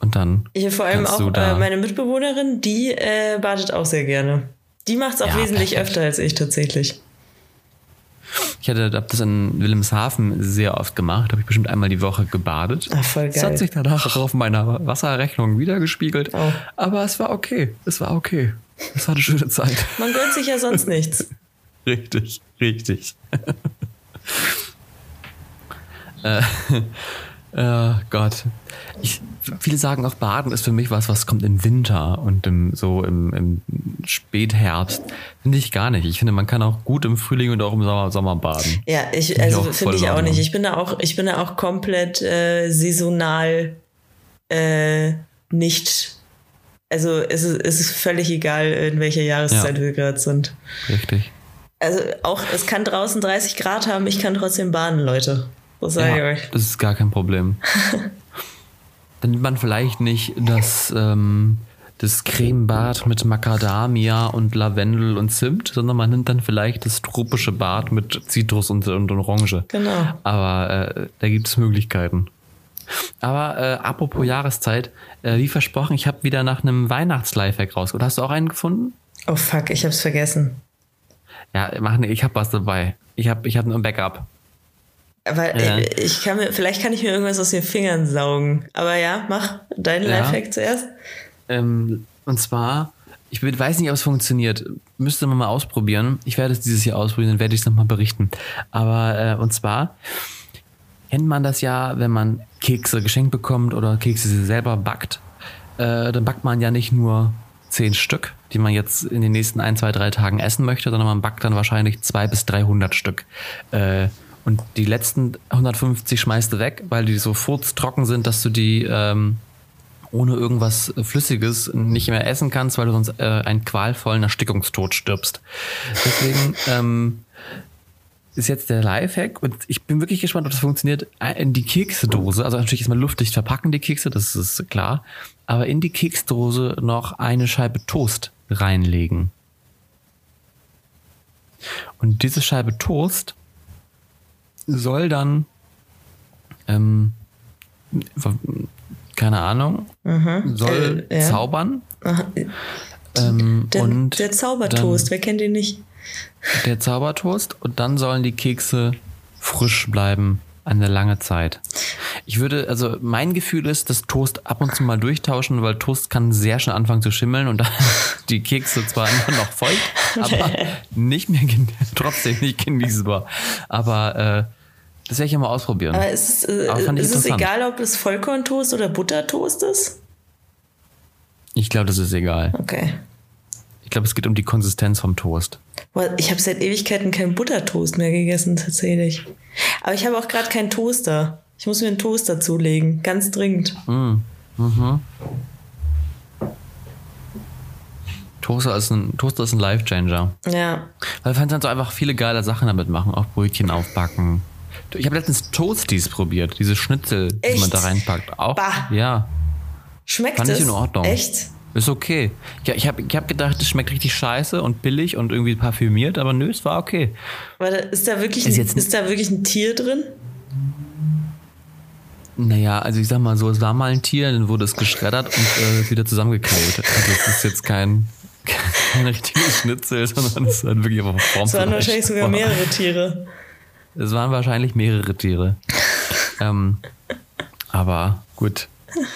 Speaker 1: Und dann.
Speaker 2: Ich vor allem auch äh, meine Mitbewohnerin, die äh, badet auch sehr gerne. Die macht es auch ja, wesentlich perfekt. öfter als ich tatsächlich.
Speaker 1: Ich hatte hab das in Wilhelmshaven sehr oft gemacht, habe ich bestimmt einmal die Woche gebadet.
Speaker 2: Ach, voll geil.
Speaker 1: Das hat sich danach auch auf meiner Wasserrechnung wiedergespiegelt. Oh. Aber es war okay. Es war okay. Es war eine schöne Zeit.
Speaker 2: Man gönnt sich ja sonst nichts.
Speaker 1: richtig, richtig. äh, äh, Gott. Ich, viele sagen auch, Baden ist für mich was, was kommt im Winter und im, so im, im Spätherbst. Finde ich gar nicht. Ich finde, man kann auch gut im Frühling und auch im Sommer, Sommer baden.
Speaker 2: Ja, ich, find also finde ich auch nicht. Ich bin da auch, ich bin da auch komplett äh, saisonal äh, nicht. Also es ist, es ist völlig egal, in welcher Jahreszeit ja. wir gerade sind.
Speaker 1: Richtig.
Speaker 2: Also auch, es kann draußen 30 Grad haben, ich kann trotzdem baden, Leute. Das sage ja, ich euch.
Speaker 1: Das ist gar kein Problem. dann nimmt man vielleicht nicht das, ähm, das Cremebad mit Macadamia und Lavendel und Zimt, sondern man nimmt dann vielleicht das tropische Bad mit Zitrus und, und Orange.
Speaker 2: Genau.
Speaker 1: Aber äh, da gibt es Möglichkeiten. Aber äh, apropos Jahreszeit, äh, wie versprochen, ich habe wieder nach einem Weihnachts-Lifehack rausgeholt. Hast du auch einen gefunden?
Speaker 2: Oh fuck, ich hab's vergessen.
Speaker 1: Ja, mach ne, ich habe was dabei. Ich habe ich hab ein Backup.
Speaker 2: Weil ja. ich kann mir, vielleicht kann ich mir irgendwas aus den Fingern saugen. Aber ja, mach deinen ja. Lifehack zuerst.
Speaker 1: Ähm, und zwar, ich weiß nicht, ob es funktioniert. Müsste man mal ausprobieren. Ich werde es dieses Jahr ausprobieren, dann werde ich es nochmal berichten. Aber, äh, und zwar kennt man das ja, wenn man Kekse geschenkt bekommt oder Kekse selber backt. Äh, dann backt man ja nicht nur zehn Stück, die man jetzt in den nächsten ein, zwei, drei Tagen essen möchte, sondern man backt dann wahrscheinlich zwei bis 300 Stück. Äh, und die letzten 150 schmeißt du weg, weil die so furztrocken sind, dass du die ähm, ohne irgendwas Flüssiges nicht mehr essen kannst, weil du sonst äh, einen qualvollen Erstickungstod stirbst. Deswegen ähm, ist jetzt der Lifehack und ich bin wirklich gespannt, ob das funktioniert. Äh, in die Keksdose, also natürlich erstmal luftdicht verpacken die Kekse, das ist klar, aber in die Keksdose noch eine Scheibe Toast reinlegen. Und diese Scheibe Toast soll dann, ähm, keine Ahnung, mhm. soll äh, ja. zaubern.
Speaker 2: Ähm, der, und der Zaubertoast, dann, wer kennt ihn nicht?
Speaker 1: Der Zaubertoast und dann sollen die Kekse frisch bleiben eine lange Zeit. Ich würde, also mein Gefühl ist, dass Toast ab und zu mal durchtauschen, weil Toast kann sehr schnell anfangen zu schimmeln und dann die Kekse zwar immer noch feucht, aber nicht mehr, trotzdem nicht genießbar. Aber äh, das werde ich ja mal ausprobieren.
Speaker 2: Aber ist, äh, Aber ist es egal, ob es Vollkorntoast oder Buttertoast ist?
Speaker 1: Ich glaube, das ist egal.
Speaker 2: Okay.
Speaker 1: Ich glaube, es geht um die Konsistenz vom Toast.
Speaker 2: Boah, ich habe seit Ewigkeiten keinen Buttertoast mehr gegessen, tatsächlich. Aber ich habe auch gerade keinen Toaster. Ich muss mir einen Toaster zulegen, ganz dringend.
Speaker 1: Mm. Mhm. Toaster ist ein, Toaster ist ein Life-Changer.
Speaker 2: Ja.
Speaker 1: Weil du kannst so einfach viele geile Sachen damit machen, auch Brötchen aufbacken. Ich habe letztens Toasties probiert, diese Schnitzel,
Speaker 2: Echt?
Speaker 1: die man da reinpackt. Auch,
Speaker 2: Bah.
Speaker 1: ja,
Speaker 2: Schmeckt
Speaker 1: fand
Speaker 2: es?
Speaker 1: ich in Ordnung.
Speaker 2: Echt?
Speaker 1: Ist okay. Ja, ich habe ich hab gedacht, es schmeckt richtig scheiße und billig und irgendwie parfümiert, aber nö, es war okay.
Speaker 2: Warte, ist da wirklich,
Speaker 1: Ist
Speaker 2: ein, ist da wirklich ein Tier drin?
Speaker 1: Naja, also ich sag mal so, es war mal ein Tier, dann wurde es geschreddert und äh, wieder zusammengeklebt. Also es ist jetzt kein, kein richtiges Schnitzel, sondern es ist halt wirklich einfach Form.
Speaker 2: Es waren wahrscheinlich sogar mehrere Tiere.
Speaker 1: Es waren wahrscheinlich mehrere Tiere. ähm, aber gut.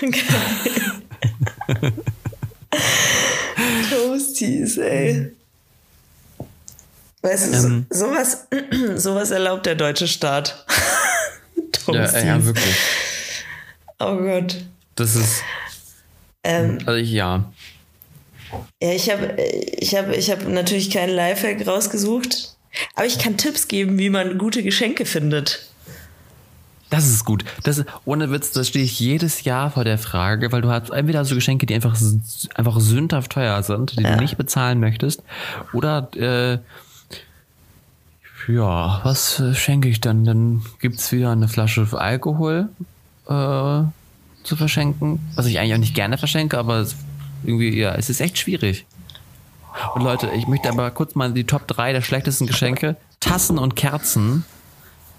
Speaker 2: Toasties, ey. Weißt du, so-
Speaker 1: Ähm.
Speaker 2: sowas, sowas erlaubt der deutsche Staat.
Speaker 1: Ja,
Speaker 2: Toasties.
Speaker 1: ja, wirklich.
Speaker 2: oh Gott.
Speaker 1: Das ist.
Speaker 2: Ähm,
Speaker 1: Also ich, ja.
Speaker 2: Ja, ich habe ich hab, ich hab natürlich keinen Lifehack rausgesucht, aber ich kann Tipps geben, wie man gute Geschenke findet.
Speaker 1: Das ist gut. Das ist, ohne Witz, das stehe ich jedes Jahr vor der Frage, weil du hast entweder so Geschenke, die einfach, einfach sündhaft teuer sind, die
Speaker 2: Ja.
Speaker 1: du nicht bezahlen möchtest, oder äh, ja, was äh, schenke ich dann? Dann gibt's wieder eine Flasche Alkohol äh, zu verschenken, was ich eigentlich auch nicht gerne verschenke, aber es, irgendwie, ja, es ist echt schwierig. Und Leute, ich möchte aber kurz mal die Top 3 der schlechtesten Geschenke. Tassen und Kerzen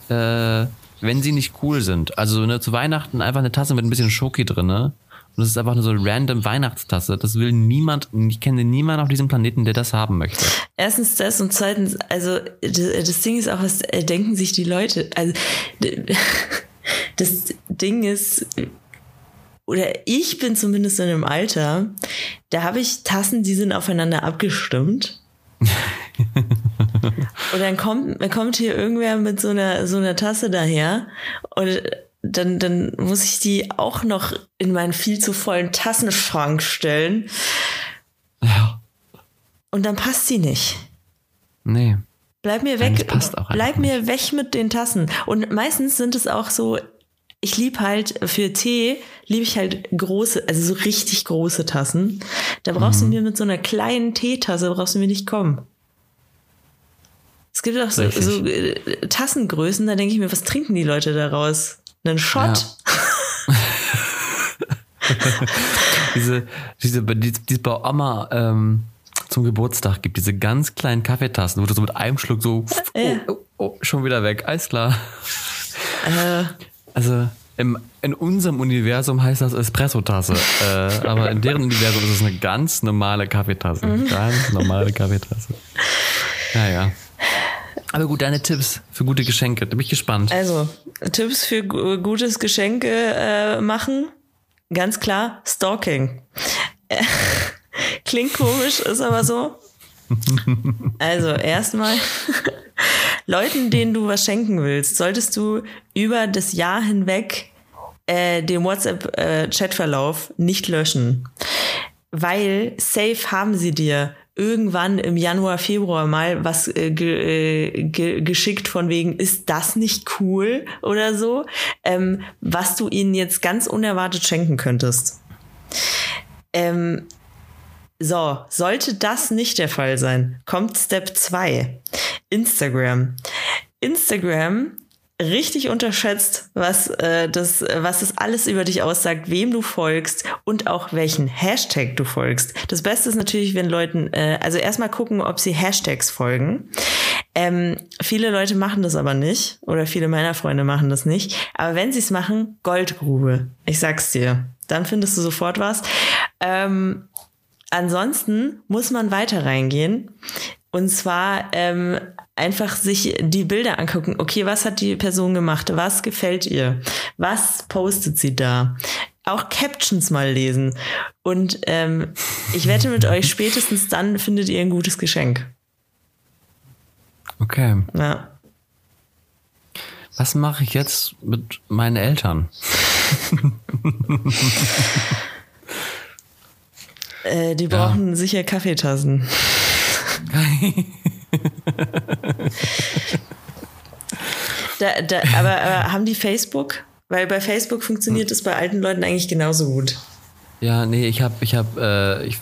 Speaker 1: äh, wenn sie nicht cool sind. Also ne, zu Weihnachten einfach eine Tasse mit ein bisschen Schoki drin. Ne? Und das ist einfach nur so eine random Weihnachtstasse. Das will niemand, ich kenne niemanden auf diesem Planeten, der das haben möchte.
Speaker 2: Erstens das und zweitens, also d- das Ding ist auch, was äh, denken sich die Leute? Also das Ding ist, oder ich bin zumindest in einem Alter, da habe ich Tassen, die sind aufeinander abgestimmt. und dann kommt, kommt hier irgendwer mit so einer, so einer Tasse daher und dann, dann muss ich die auch noch in meinen viel zu vollen Tassenschrank stellen
Speaker 1: Ja.
Speaker 2: und dann passt sie nicht.
Speaker 1: Nee.
Speaker 2: Bleib mir
Speaker 1: Nein,
Speaker 2: weg.
Speaker 1: das passt auch
Speaker 2: bleib mir weg mit den Tassen. Und meistens sind es auch so, ich lieb halt für Tee, liebe ich halt große, also so richtig große Tassen. Da brauchst
Speaker 1: Mhm.
Speaker 2: du mir mit so einer kleinen Teetasse, brauchst du mir nicht kommen. Es gibt auch so, so äh, Tassengrößen, da denke ich mir, was trinken die Leute daraus? Einen Shot?
Speaker 1: Diese, diese, die, die es bei Oma ähm, zum Geburtstag gibt, diese ganz kleinen Kaffeetassen, wo du so mit einem Schluck so, oh,
Speaker 2: Ja.
Speaker 1: oh, oh, schon wieder weg, alles klar.
Speaker 2: Äh,
Speaker 1: Also im, in unserem Universum heißt das Espresso-Tasse, äh, aber in deren Universum ist es eine ganz normale Kaffeetasse.
Speaker 2: Mhm.
Speaker 1: Ganz normale Kaffeetasse. Naja. Aber gut, deine Tipps für gute Geschenke, da bin ich gespannt.
Speaker 2: also, Tipps für gu- gutes Geschenke äh, machen. Ganz klar, Stalking. Klingt komisch, ist aber so. Also, erstmal, Leuten, denen du was schenken willst, solltest du über das Jahr hinweg äh, den WhatsApp-Chatverlauf nicht löschen. Weil safe haben sie dir irgendwann im Januar, Februar mal was äh, ge, äh, ge, geschickt von wegen, ist das nicht cool oder so, ähm, was du ihnen jetzt ganz unerwartet schenken könntest. Ähm, so, sollte das nicht der Fall sein, kommt Step 2. Instagram. Instagram richtig unterschätzt, was äh, das, was das alles über dich aussagt, wem du folgst und auch welchen Hashtag du folgst. Das Beste ist natürlich, wenn Leuten, äh, also erstmal gucken, ob sie Hashtags folgen. Ähm, viele Leute machen das aber nicht oder viele meiner Freunde machen das nicht. Aber wenn sie es machen, Goldgrube. Ich sag's dir. Dann findest du sofort was. Ähm, ansonsten muss man weiter reingehen. Und zwar ähm, einfach sich die Bilder angucken. Okay, was hat die Person gemacht? Was gefällt ihr? Was postet sie da? Auch Captions mal lesen. Und ähm, ich wette mit euch, spätestens dann findet ihr ein gutes Geschenk.
Speaker 1: Okay.
Speaker 2: Ja.
Speaker 1: Was mache ich jetzt mit meinen Eltern?
Speaker 2: Äh, die brauchen sicher Kaffeetassen. da, da, aber, aber haben die Facebook? Weil bei Facebook funktioniert es bei alten Leuten eigentlich genauso gut.
Speaker 1: Ja, nee, ich habe, ich habe, äh, ich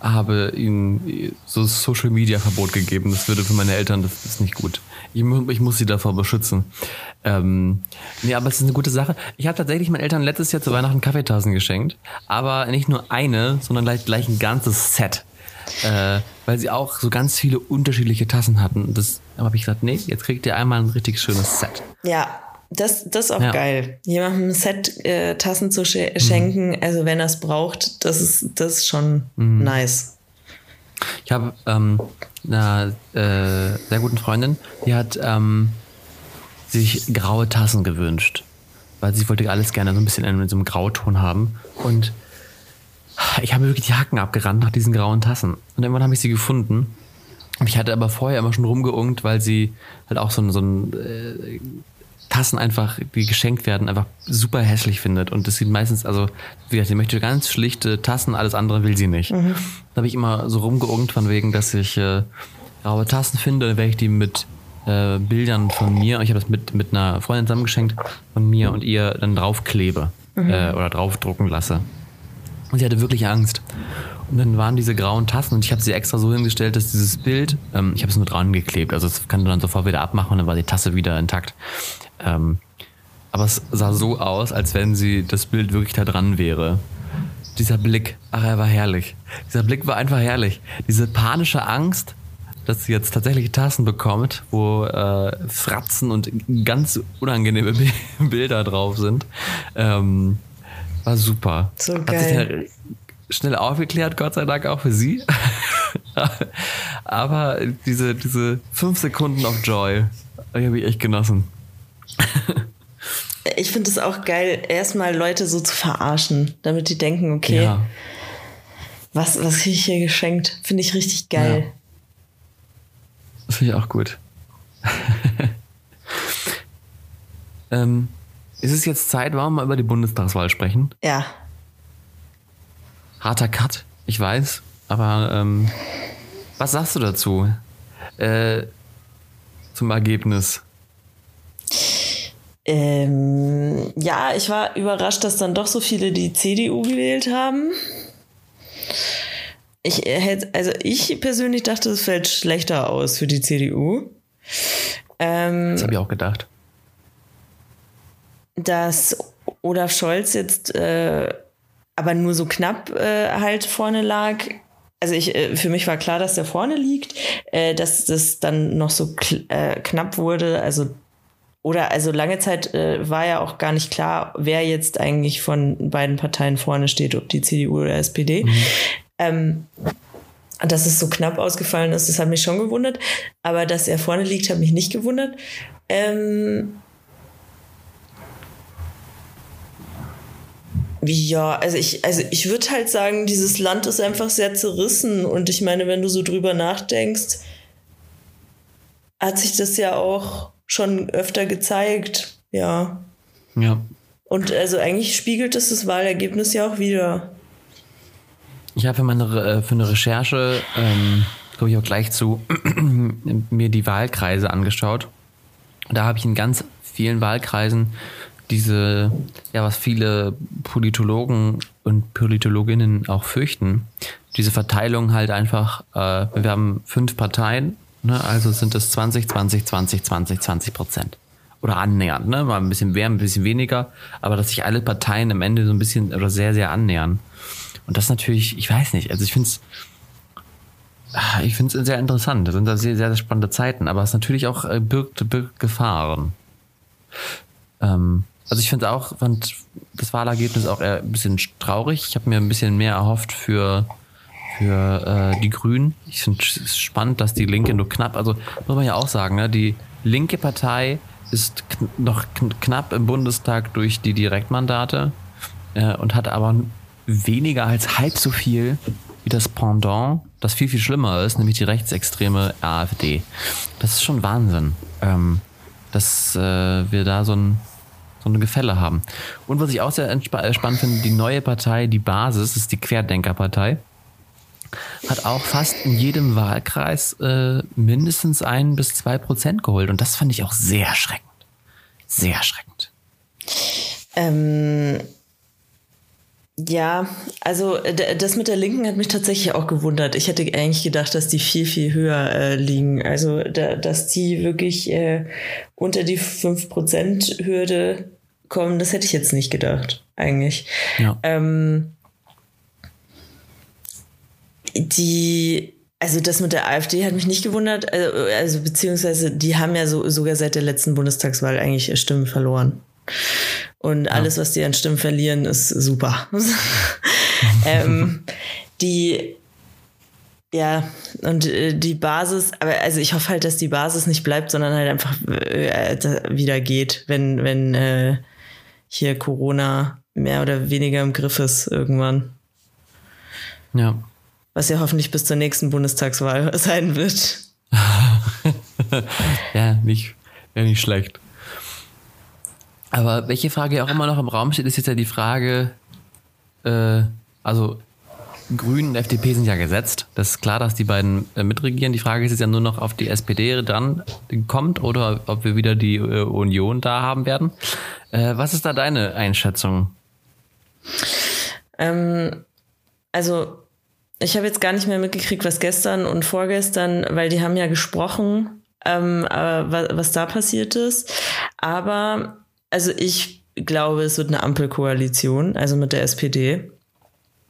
Speaker 1: habe ihnen so Social Media Verbot gegeben. Das würde für meine Eltern, das ist nicht gut. Ich, ich muss sie davor beschützen. Ähm, nee, aber es ist eine gute Sache. Ich habe tatsächlich meinen Eltern letztes Jahr zu Weihnachten Kaffeetassen geschenkt. Aber nicht nur eine, sondern gleich, gleich ein ganzes Set. Äh, weil sie auch so ganz viele unterschiedliche Tassen hatten. Das habe ich gesagt, nee, jetzt kriegt ihr einmal ein richtig schönes Set.
Speaker 2: Ja, das, das ist auch ja. geil. Jemandem ein Set äh, Tassen zu sch mhm. schenken, also wenn er es braucht, das ist, das ist schon mhm. nice.
Speaker 1: Ich habe ähm, einer äh, sehr guten Freundin, die hat ähm, sich graue Tassen gewünscht. Weil sie wollte alles gerne so ein bisschen in so einem Grauton haben. Und ich habe wirklich die Hacken abgerannt nach diesen grauen Tassen. Und irgendwann habe ich sie gefunden. Und ich hatte aber vorher immer schon rumgeungt, weil sie halt auch so ein, so ein äh, Tassen einfach, die geschenkt werden, einfach super hässlich findet. Und das sieht meistens, also, wie gesagt, sie möchte ganz schlichte Tassen, alles andere will sie nicht. Mhm. Da habe ich immer so rumgeungt von wegen, dass ich äh, graue Tassen finde, dann werde ich die mit äh, Bildern von mir, ich habe das mit, mit einer Freundin zusammengeschenkt, von mir und ihr dann draufklebe mhm. äh, oder draufdrucken lasse. Und sie hatte wirklich Angst. Und dann waren diese grauen Tassen und ich habe sie extra so hingestellt, dass dieses Bild, ähm, ich habe es nur dran geklebt, also es kann dann sofort wieder abmachen und dann war die Tasse wieder intakt. Ähm, aber es sah so aus, als wenn sie das Bild wirklich da dran wäre. Dieser Blick, ach, er war herrlich. Dieser Blick war einfach herrlich. Diese panische Angst, dass sie jetzt tatsächlich Tassen bekommt, wo äh, Fratzen und ganz unangenehme Bilder drauf sind, ähm, war super.
Speaker 2: So Hat geil.
Speaker 1: sich schnell aufgeklärt, Gott sei Dank auch für sie. Aber diese, diese fünf Sekunden of Joy, die habe ich echt genossen.
Speaker 2: Ich finde es auch geil, erstmal Leute so zu verarschen, damit die denken, okay, ja. was, was kriege ich hier geschenkt? Finde ich richtig geil. Ja.
Speaker 1: Das finde ich auch gut. ähm, ist es jetzt Zeit, wollen wir mal über die Bundestagswahl sprechen?
Speaker 2: Ja.
Speaker 1: Harter Cut, ich weiß, aber ähm, was sagst du dazu? Äh, zum Ergebnis?
Speaker 2: Ähm, ja, ich war überrascht, dass dann doch so viele die CDU gewählt haben. Ich hätte, also ich persönlich dachte, es fällt schlechter aus für die CDU.
Speaker 1: Ähm, das habe ich auch gedacht.
Speaker 2: Dass Olaf Scholz jetzt äh, aber nur so knapp äh, halt vorne lag. Also ich, äh, für mich war klar, dass der vorne liegt, äh, dass das dann noch so äh, knapp wurde. Also oder also lange Zeit äh, war ja auch gar nicht klar, wer jetzt eigentlich von beiden Parteien vorne steht, ob die CDU oder SPD. Mhm. Ähm, dass es so knapp ausgefallen ist, das hat mich schon gewundert. Aber dass er vorne liegt, hat mich nicht gewundert. Ähm, ja, also ich, also ich würde halt sagen, dieses Land ist einfach sehr zerrissen. Und ich meine, wenn du so drüber nachdenkst, hat sich das ja auch schon öfter gezeigt, ja.
Speaker 1: Ja.
Speaker 2: Und also eigentlich spiegelt es das Wahlergebnis ja auch wieder.
Speaker 1: Ich habe für, meine, äh, für eine Recherche, ähm, komme ich auch gleich zu, mir die Wahlkreise angeschaut. Da habe ich in ganz vielen Wahlkreisen diese, ja, was viele Politologen und Politologinnen auch fürchten, diese Verteilung halt einfach, äh, wir haben fünf Parteien Ne? Also sind es 20, 20, 20, 20, 20 Prozent. Oder annähernd, ne? Mal ein bisschen mehr, ein bisschen weniger, aber dass sich alle Parteien am Ende so ein bisschen oder sehr, sehr annähern. Und das natürlich, ich weiß nicht, also ich finde es ah, ich finde es sehr interessant. Das sind da sehr, sehr spannende Zeiten, aber es natürlich auch äh, birgt, birgt Gefahren. Ähm, also ich finde auch, fand das Wahlergebnis auch eher ein bisschen traurig. Ich habe mir ein bisschen mehr erhofft für für äh, die Grünen. Ich finde es spannend, dass die Linke nur knapp, also muss man ja auch sagen, ne, die linke Partei ist kn noch kn knapp im Bundestag durch die Direktmandate äh, und hat aber weniger als halb so viel wie das Pendant, das viel, viel schlimmer ist, nämlich die rechtsextreme AfD. Das ist schon Wahnsinn, ähm, dass äh, wir da so ein so eine Gefälle haben. Und was ich auch sehr spannend finde, die neue Partei, die Basis, ist die Querdenkerpartei. Hat auch fast in jedem Wahlkreis äh, mindestens ein bis zwei Prozent geholt. Und das fand ich auch sehr erschreckend. Sehr erschreckend.
Speaker 2: Ähm, ja, also das mit der Linken hat mich tatsächlich auch gewundert. Ich hätte eigentlich gedacht, dass die viel, viel höher äh, liegen. Also, da, dass die wirklich äh, unter die 5%-Hürde kommen, das hätte ich jetzt nicht gedacht, eigentlich. Ja. Ähm, die, also das mit der AfD hat mich nicht gewundert, also, also beziehungsweise die haben ja so, sogar seit der letzten Bundestagswahl eigentlich Stimmen verloren. Und ja. alles, was die an Stimmen verlieren, ist super. ähm, die, ja, und äh, die Basis, aber also ich hoffe halt, dass die Basis nicht bleibt, sondern halt einfach äh, wieder geht, wenn, wenn äh, hier Corona mehr oder weniger im Griff ist irgendwann.
Speaker 1: Ja.
Speaker 2: Was ja hoffentlich bis zur nächsten Bundestagswahl sein wird.
Speaker 1: ja, nicht, ja, nicht schlecht. Aber welche Frage auch immer noch im Raum steht, ist jetzt ja die Frage, äh, also Grünen und FDP sind ja gesetzt. Das ist klar, dass die beiden äh, mitregieren. Die Frage ist jetzt ja nur noch, ob die SPD dran kommt oder ob wir wieder die äh, Union da haben werden. Äh, was ist da deine Einschätzung?
Speaker 2: Ähm, also ich habe jetzt gar nicht mehr mitgekriegt, was gestern und vorgestern, weil die haben ja gesprochen, ähm, was, was da passiert ist. Aber also ich glaube, es wird eine Ampelkoalition, also mit der SPD.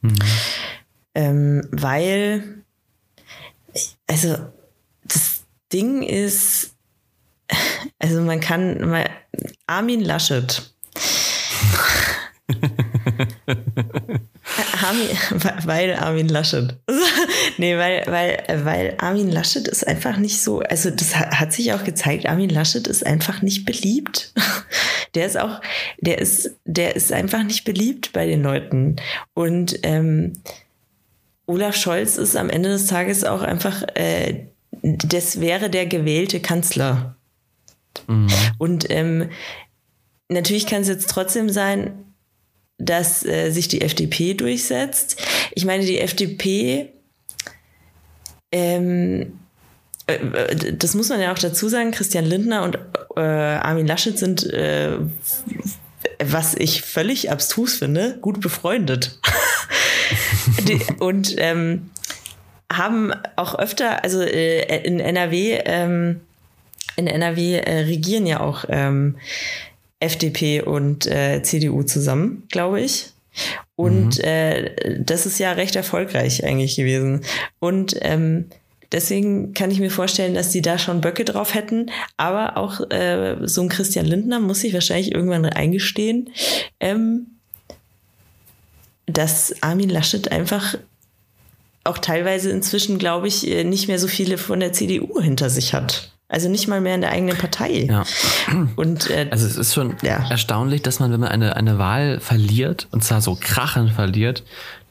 Speaker 2: Mhm. Ähm, weil, also das Ding ist, also man kann mal, Armin Laschet. Armin, weil Armin Laschet. nee, weil, weil, weil Armin Laschet ist einfach nicht so, also das hat sich auch gezeigt, Armin Laschet ist einfach nicht beliebt. Der ist auch, der ist, der ist einfach nicht beliebt bei den Leuten. Und ähm, Olaf Scholz ist am Ende des Tages auch einfach, äh, das wäre der gewählte Kanzler. Mhm. Und ähm, natürlich kann es jetzt trotzdem sein, dass äh, sich die FDP durchsetzt. Ich meine, die FDP, ähm, äh, das muss man ja auch dazu sagen, Christian Lindner und äh, Armin Laschet sind, äh, was ich völlig abstrus finde, gut befreundet. die, und ähm, haben auch öfter, also äh, in NRW, ähm, in NRW äh, regieren ja auch ähm, FDP und äh, CDU zusammen, glaube ich. Und mhm. äh, das ist ja recht erfolgreich eigentlich gewesen. Und ähm, deswegen kann ich mir vorstellen, dass die da schon Böcke drauf hätten. Aber auch äh, so ein Christian Lindner muss sich wahrscheinlich irgendwann eingestehen, ähm, dass Armin Laschet einfach auch teilweise inzwischen, glaube ich, äh, nicht mehr so viele von der CDU hinter sich hat. Also nicht mal mehr in der eigenen Partei.
Speaker 1: Ja. Und, äh, also es ist schon ja. erstaunlich, dass man, wenn man eine, eine Wahl verliert, und zwar so krachend verliert,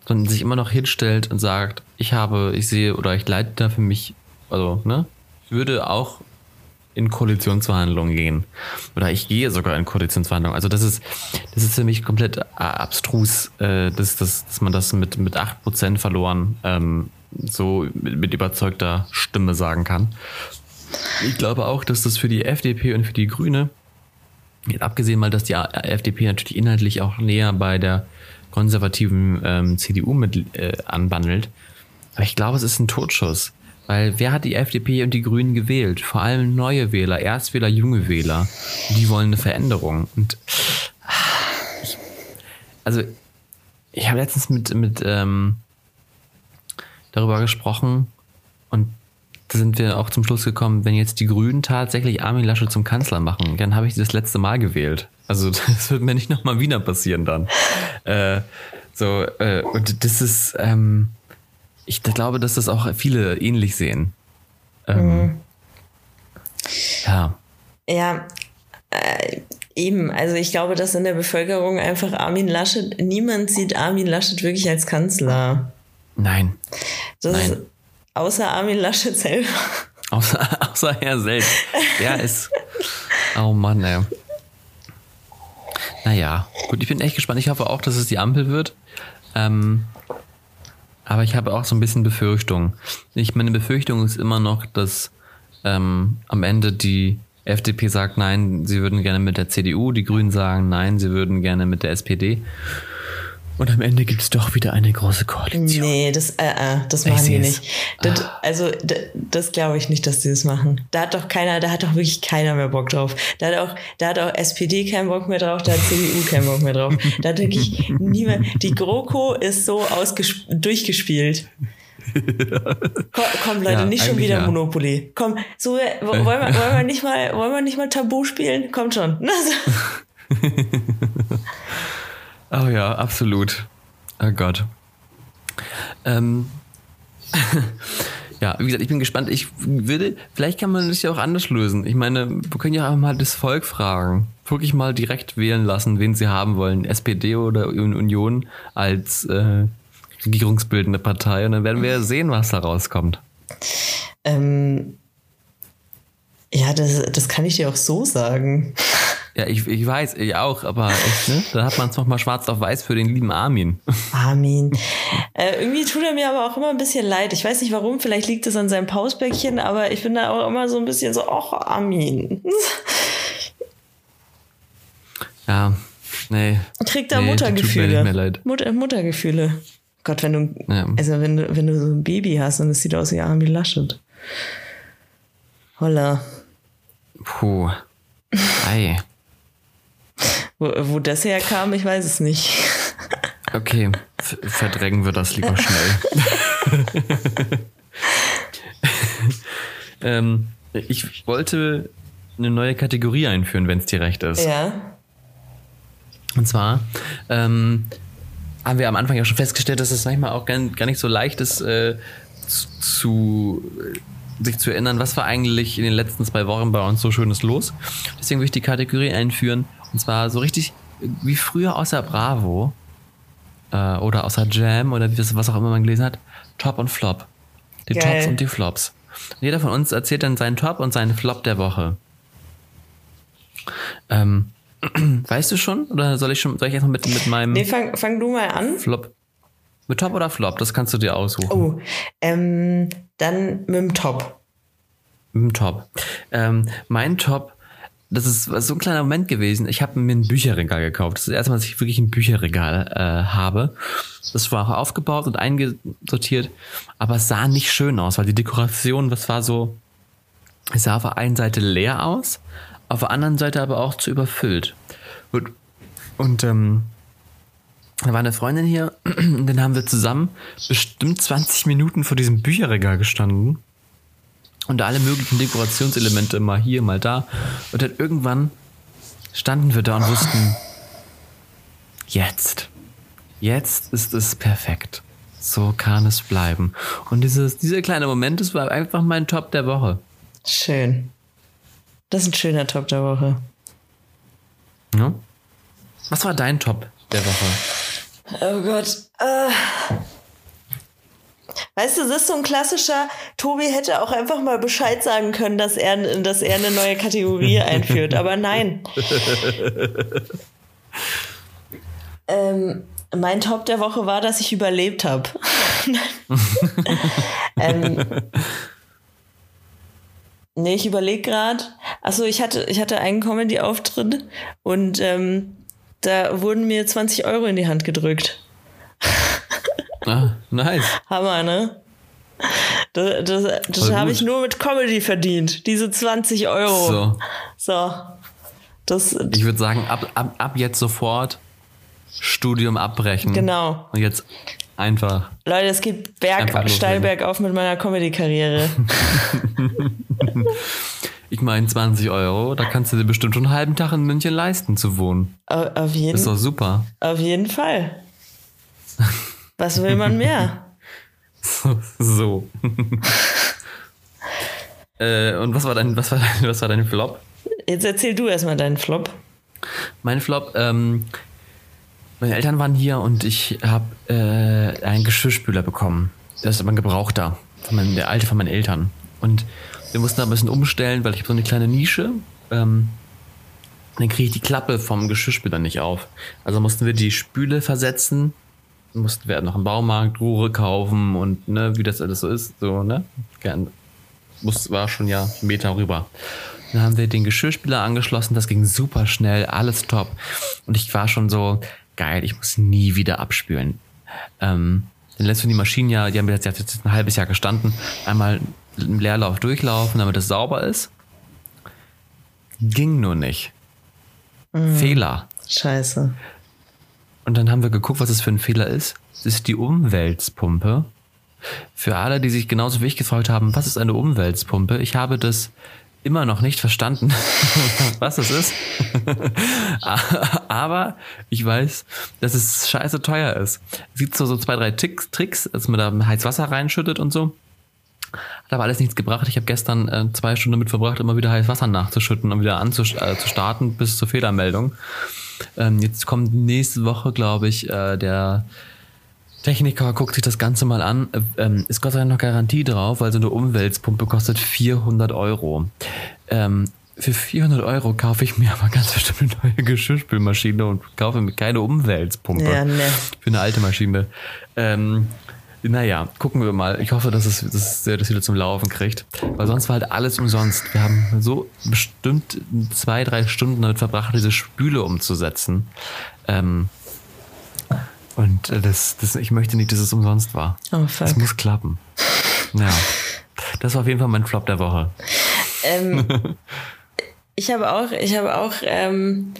Speaker 1: dann sich immer noch hinstellt und sagt, ich habe, ich sehe oder ich leite da für mich, also, ne, ich würde auch in Koalitionsverhandlungen gehen. Oder ich gehe sogar in Koalitionsverhandlungen. Also das ist, das ist für mich komplett äh, abstrus, äh, dass, dass, dass man das mit, mit 8% verloren ähm, so mit, mit überzeugter Stimme sagen kann. Ich glaube auch, dass das für die FDP und für die Grüne, abgesehen mal, dass die FDP natürlich inhaltlich auch näher bei der konservativen ähm, CDU mit äh, anbandelt, aber ich glaube, es ist ein Totschuss. Weil wer hat die FDP und die Grünen gewählt? Vor allem neue Wähler, Erstwähler, junge Wähler. Die wollen eine Veränderung. Und ich, also ich habe letztens mit, mit ähm, darüber gesprochen und sind wir auch zum Schluss gekommen, wenn jetzt die Grünen tatsächlich Armin Laschet zum Kanzler machen, dann habe ich das letzte Mal gewählt. Also das wird mir nicht nochmal wieder passieren dann. Äh, so, äh, und das ist, ähm, ich glaube, dass das auch viele ähnlich sehen. Ähm, mhm. Ja.
Speaker 2: Ja, äh, eben. Also ich glaube, dass in der Bevölkerung einfach Armin Laschet, niemand sieht Armin Laschet wirklich als Kanzler.
Speaker 1: Nein.
Speaker 2: Das Nein. Außer Armin Laschet selber.
Speaker 1: Außer, außer er selbst. Der ist. Oh Mann, ey. Naja, gut, ich bin echt gespannt. Ich hoffe auch, dass es die Ampel wird. Ähm, Aber ich habe auch so ein bisschen Befürchtung. Ich, meine Befürchtung ist immer noch, dass ähm, am Ende die FDP sagt, nein, sie würden gerne mit der CDU, die Grünen sagen, nein, sie würden gerne mit der SPD. Und am Ende gibt es doch wieder eine große Koalition.
Speaker 2: Nee, das, äh, äh, das machen die nicht. Das, also, das, das glaube ich nicht, dass die das machen. Da hat doch keiner, da hat doch wirklich keiner mehr Bock drauf. Da hat auch, da hat auch SPD keinen Bock mehr drauf, da hat CDU keinen Bock mehr drauf. Da hat wirklich niemand, die GroKo ist so durchgespielt. komm, komm, Leute, ja, nicht schon wieder ja. Monopoly. Komm, so, wollen wir, wollen wir nicht mal, wollen wir nicht mal Tabu spielen? Kommt schon.
Speaker 1: Oh ja, absolut. Oh Gott. Ähm, ja, wie gesagt, ich bin gespannt. Ich würde, vielleicht kann man das ja auch anders lösen. Ich meine, wir können ja auch mal das Volk fragen. Wirklich mal direkt wählen lassen, wen sie haben wollen. SPD oder Union als äh, regierungsbildende Partei. Und dann werden wir ja sehen, was da rauskommt.
Speaker 2: Ähm, ja, das, das kann ich dir auch so sagen.
Speaker 1: Ja, ich, ich weiß, ich auch, aber echt, ne? Da hat man es nochmal schwarz auf weiß für den lieben Armin.
Speaker 2: Armin. Äh, irgendwie tut er mir aber auch immer ein bisschen leid. Ich weiß nicht warum, vielleicht liegt es an seinem Pausbäckchen, aber ich bin da auch immer so ein bisschen so, ach, Armin.
Speaker 1: Ja, nee.
Speaker 2: Kriegt da nee, Muttergefühle. Mir leid. Mutter, Muttergefühle. Gott, wenn du, ja. also wenn du, wenn du so ein Baby hast und es sieht aus wie Armin Laschet. Holla.
Speaker 1: Puh. Ei.
Speaker 2: Wo, wo das herkam, ich weiß es nicht.
Speaker 1: Okay, verdrängen wir das lieber schnell. ähm, ich wollte eine neue Kategorie einführen, wenn es dir recht ist.
Speaker 2: Ja.
Speaker 1: Und zwar ähm, haben wir am Anfang ja schon festgestellt, dass es manchmal auch gar, gar nicht so leicht ist, äh, zu, sich zu erinnern, was war eigentlich in den letzten zwei Wochen bei uns so Schönes los. Deswegen will ich die Kategorie einführen und zwar so richtig wie früher außer Bravo äh, oder außer Jam oder wie das, was auch immer man gelesen hat. Top und Flop. Die Geil. Tops und die Flops. Und jeder von uns erzählt dann seinen Top und seinen Flop der Woche. Ähm, weißt du schon? Oder soll ich schon, soll ich erstmal mit, mit meinem.
Speaker 2: Nee, fang, fang du mal an.
Speaker 1: Flop. Mit Top oder Flop? Das kannst du dir aussuchen.
Speaker 2: Oh, ähm, dann mit dem Top.
Speaker 1: Mit dem Top. Ähm, mein Top das ist so ein kleiner Moment gewesen. Ich habe mir ein Bücherregal gekauft. Das ist das erste Mal, dass ich wirklich ein Bücherregal äh, habe. Das war auch aufgebaut und eingesortiert, aber es sah nicht schön aus, weil die Dekoration, das war so, es sah auf der einen Seite leer aus, auf der anderen Seite aber auch zu überfüllt. Und, und ähm, da war eine Freundin hier und dann haben wir zusammen bestimmt 20 Minuten vor diesem Bücherregal gestanden und alle möglichen Dekorationselemente mal hier, mal da. Und dann irgendwann standen wir da und wussten, jetzt, jetzt ist es perfekt. So kann es bleiben. Und dieses, dieser kleine Moment, das war einfach mein Top der Woche.
Speaker 2: Schön. Das ist ein schöner Top der Woche.
Speaker 1: Ja. Was war dein Top der Woche?
Speaker 2: Oh Gott. Uh. Weißt du, das ist so ein klassischer, Tobi hätte auch einfach mal Bescheid sagen können, dass er, dass er eine neue Kategorie einführt, aber nein. ähm, mein Top der Woche war, dass ich überlebt habe. ähm, nee, ich überlege gerade. Achso, ich hatte, ich hatte einen Comedy-Auftritt und ähm, da wurden mir 20 Euro in die Hand gedrückt.
Speaker 1: Ah, nice.
Speaker 2: Hammer, ne? Das, das, das habe ich nur mit Comedy verdient. Diese 20 Euro. So. So. Das,
Speaker 1: ich würde sagen, ab, ab, ab jetzt sofort Studium abbrechen.
Speaker 2: Genau.
Speaker 1: Und jetzt einfach.
Speaker 2: Leute, es geht berg, steil bergauf mit meiner Comedy-Karriere.
Speaker 1: ich meine, 20 Euro, da kannst du dir bestimmt schon einen halben Tag in München leisten zu wohnen.
Speaker 2: Auf jeden,
Speaker 1: ist doch super.
Speaker 2: Auf jeden Fall. Was will man mehr?
Speaker 1: so. äh, und was war dein, was war dein, was war dein Flop?
Speaker 2: Jetzt erzähl du erstmal deinen Flop.
Speaker 1: Mein Flop, ähm, meine Eltern waren hier und ich habe äh, einen Geschirrspüler bekommen. Das ist aber ein gebrauchter, von meinen, der alte von meinen Eltern. Und wir mussten da ein bisschen umstellen, weil ich habe so eine kleine Nische. Ähm, dann kriege ich die Klappe vom Geschirrspüler nicht auf. Also mussten wir die Spüle versetzen mussten wir noch im Baumarkt Ruhe kaufen und ne, wie das alles so ist, so, ne? Gern, muss, war schon ja einen Meter rüber. Dann haben wir den Geschirrspüler angeschlossen, das ging super schnell, alles top. Und ich war schon so, geil, ich muss nie wieder abspülen. Ähm, dann lässt du die Maschinen ja, die haben jetzt, jetzt ein halbes Jahr gestanden, einmal im Leerlauf durchlaufen, damit es sauber ist. Ging nur nicht. Mhm. Fehler.
Speaker 2: Scheiße.
Speaker 1: Und dann haben wir geguckt, was das für ein Fehler ist. Das ist die Umweltpumpe. Für alle, die sich genauso wie ich gefragt haben, was ist eine Umweltpumpe? Ich habe das immer noch nicht verstanden, was das ist. Aber ich weiß, dass es scheiße teuer ist. Es gibt so, so zwei, drei Tricks, dass man da heißes Wasser reinschüttet und so. Hat aber alles nichts gebracht. Ich habe gestern äh, zwei Stunden damit verbracht, immer wieder heißes Wasser nachzuschütten und wieder anzustarten äh, bis zur Fehlermeldung. Ähm, jetzt kommt nächste Woche, glaube ich, äh, der Techniker guckt sich das Ganze mal an. Ähm, ist Gott sei Dank noch Garantie drauf, weil so eine Umweltpumpe kostet 400 Euro. Ähm, für 400 Euro kaufe ich mir aber ganz bestimmt eine neue Geschirrspülmaschine und kaufe mir keine Umweltpumpe ja, ne. für eine alte Maschine. Ähm, naja, gucken wir mal. Ich hoffe, dass es, dass das wieder zum Laufen kriegt. Weil sonst war halt alles umsonst. Wir haben so bestimmt zwei, drei Stunden damit verbracht, diese Spüle umzusetzen. Ähm, und das, das, ich möchte nicht, dass es umsonst war. Oh, fuck. Das muss klappen. Ja. Das war auf jeden Fall mein Flop der Woche.
Speaker 2: Ähm, ich habe auch, ich habe auch ähm,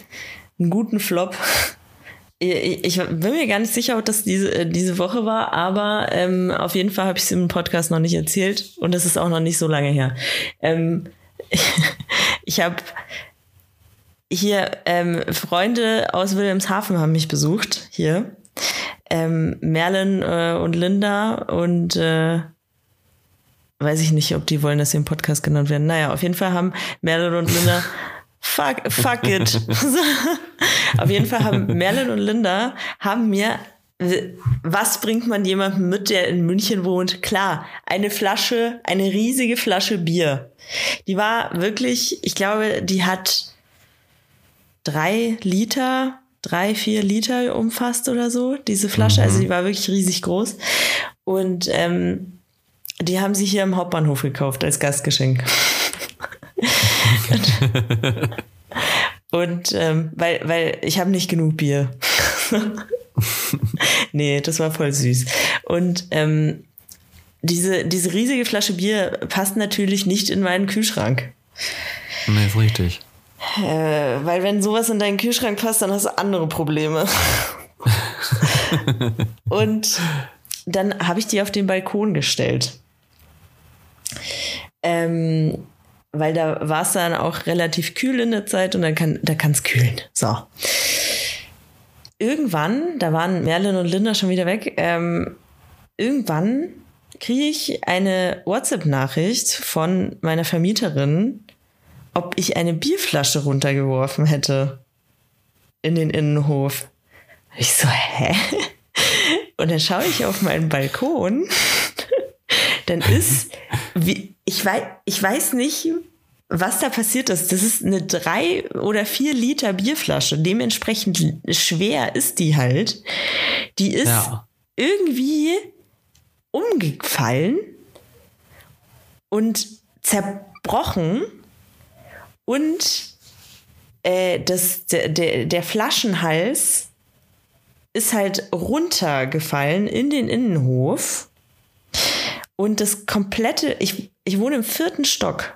Speaker 2: einen guten Flop. Ich, ich, bin mir gar nicht sicher, ob das diese, äh, diese Woche war, aber ähm, auf jeden Fall habe ich es im Podcast noch nicht erzählt und es ist auch noch nicht so lange her. Ähm, ich habe hier ähm, Freunde aus Wilhelmshaven haben mich besucht hier ähm, Merlin äh, und Linda und äh, weiß ich nicht, ob die wollen, dass sie im Podcast genannt werden. Naja, auf jeden Fall haben Merlin und Linda fuck, fuck it. auf jeden Fall haben Merlin und Linda haben mir was bringt man jemandem mit, der in München wohnt? Klar, eine Flasche, eine riesige Flasche Bier. Die war wirklich, ich glaube, die hat drei Liter drei, vier Liter umfasst oder so, diese Flasche. Also mhm. Also die war wirklich riesig groß. Und ähm, die haben sie hier im Hauptbahnhof gekauft als Gastgeschenk. und, ähm, weil, weil ich habe nicht genug Bier. nee, das war voll süß. Und ähm, diese, diese riesige Flasche Bier passt natürlich nicht in meinen Kühlschrank.
Speaker 1: Nee, ist richtig.
Speaker 2: Äh, weil wenn sowas in deinen Kühlschrank passt, dann hast du andere Probleme. und dann habe ich die auf den Balkon gestellt. Ähm, weil da war es dann auch relativ kühl in der Zeit und dann kann da kann es kühlen. So. Irgendwann, da waren Merlin und Linda schon wieder weg. Ähm, irgendwann kriege ich eine WhatsApp-Nachricht von meiner Vermieterin, ob ich eine Bierflasche runtergeworfen hätte in den Innenhof. Ich so, hä? Und dann schaue ich auf meinen Balkon. dann ist, wie, ich weiß, ich weiß nicht, was da passiert ist. Das ist eine drei oder vier Liter Bierflasche. Dementsprechend schwer ist die halt. Die ist ja. irgendwie umgefallen und zerbrochen und äh, das, der, der, der Flaschenhals ist halt runtergefallen in den Innenhof. Und das komplette, ich, ich wohne im vierten Stock.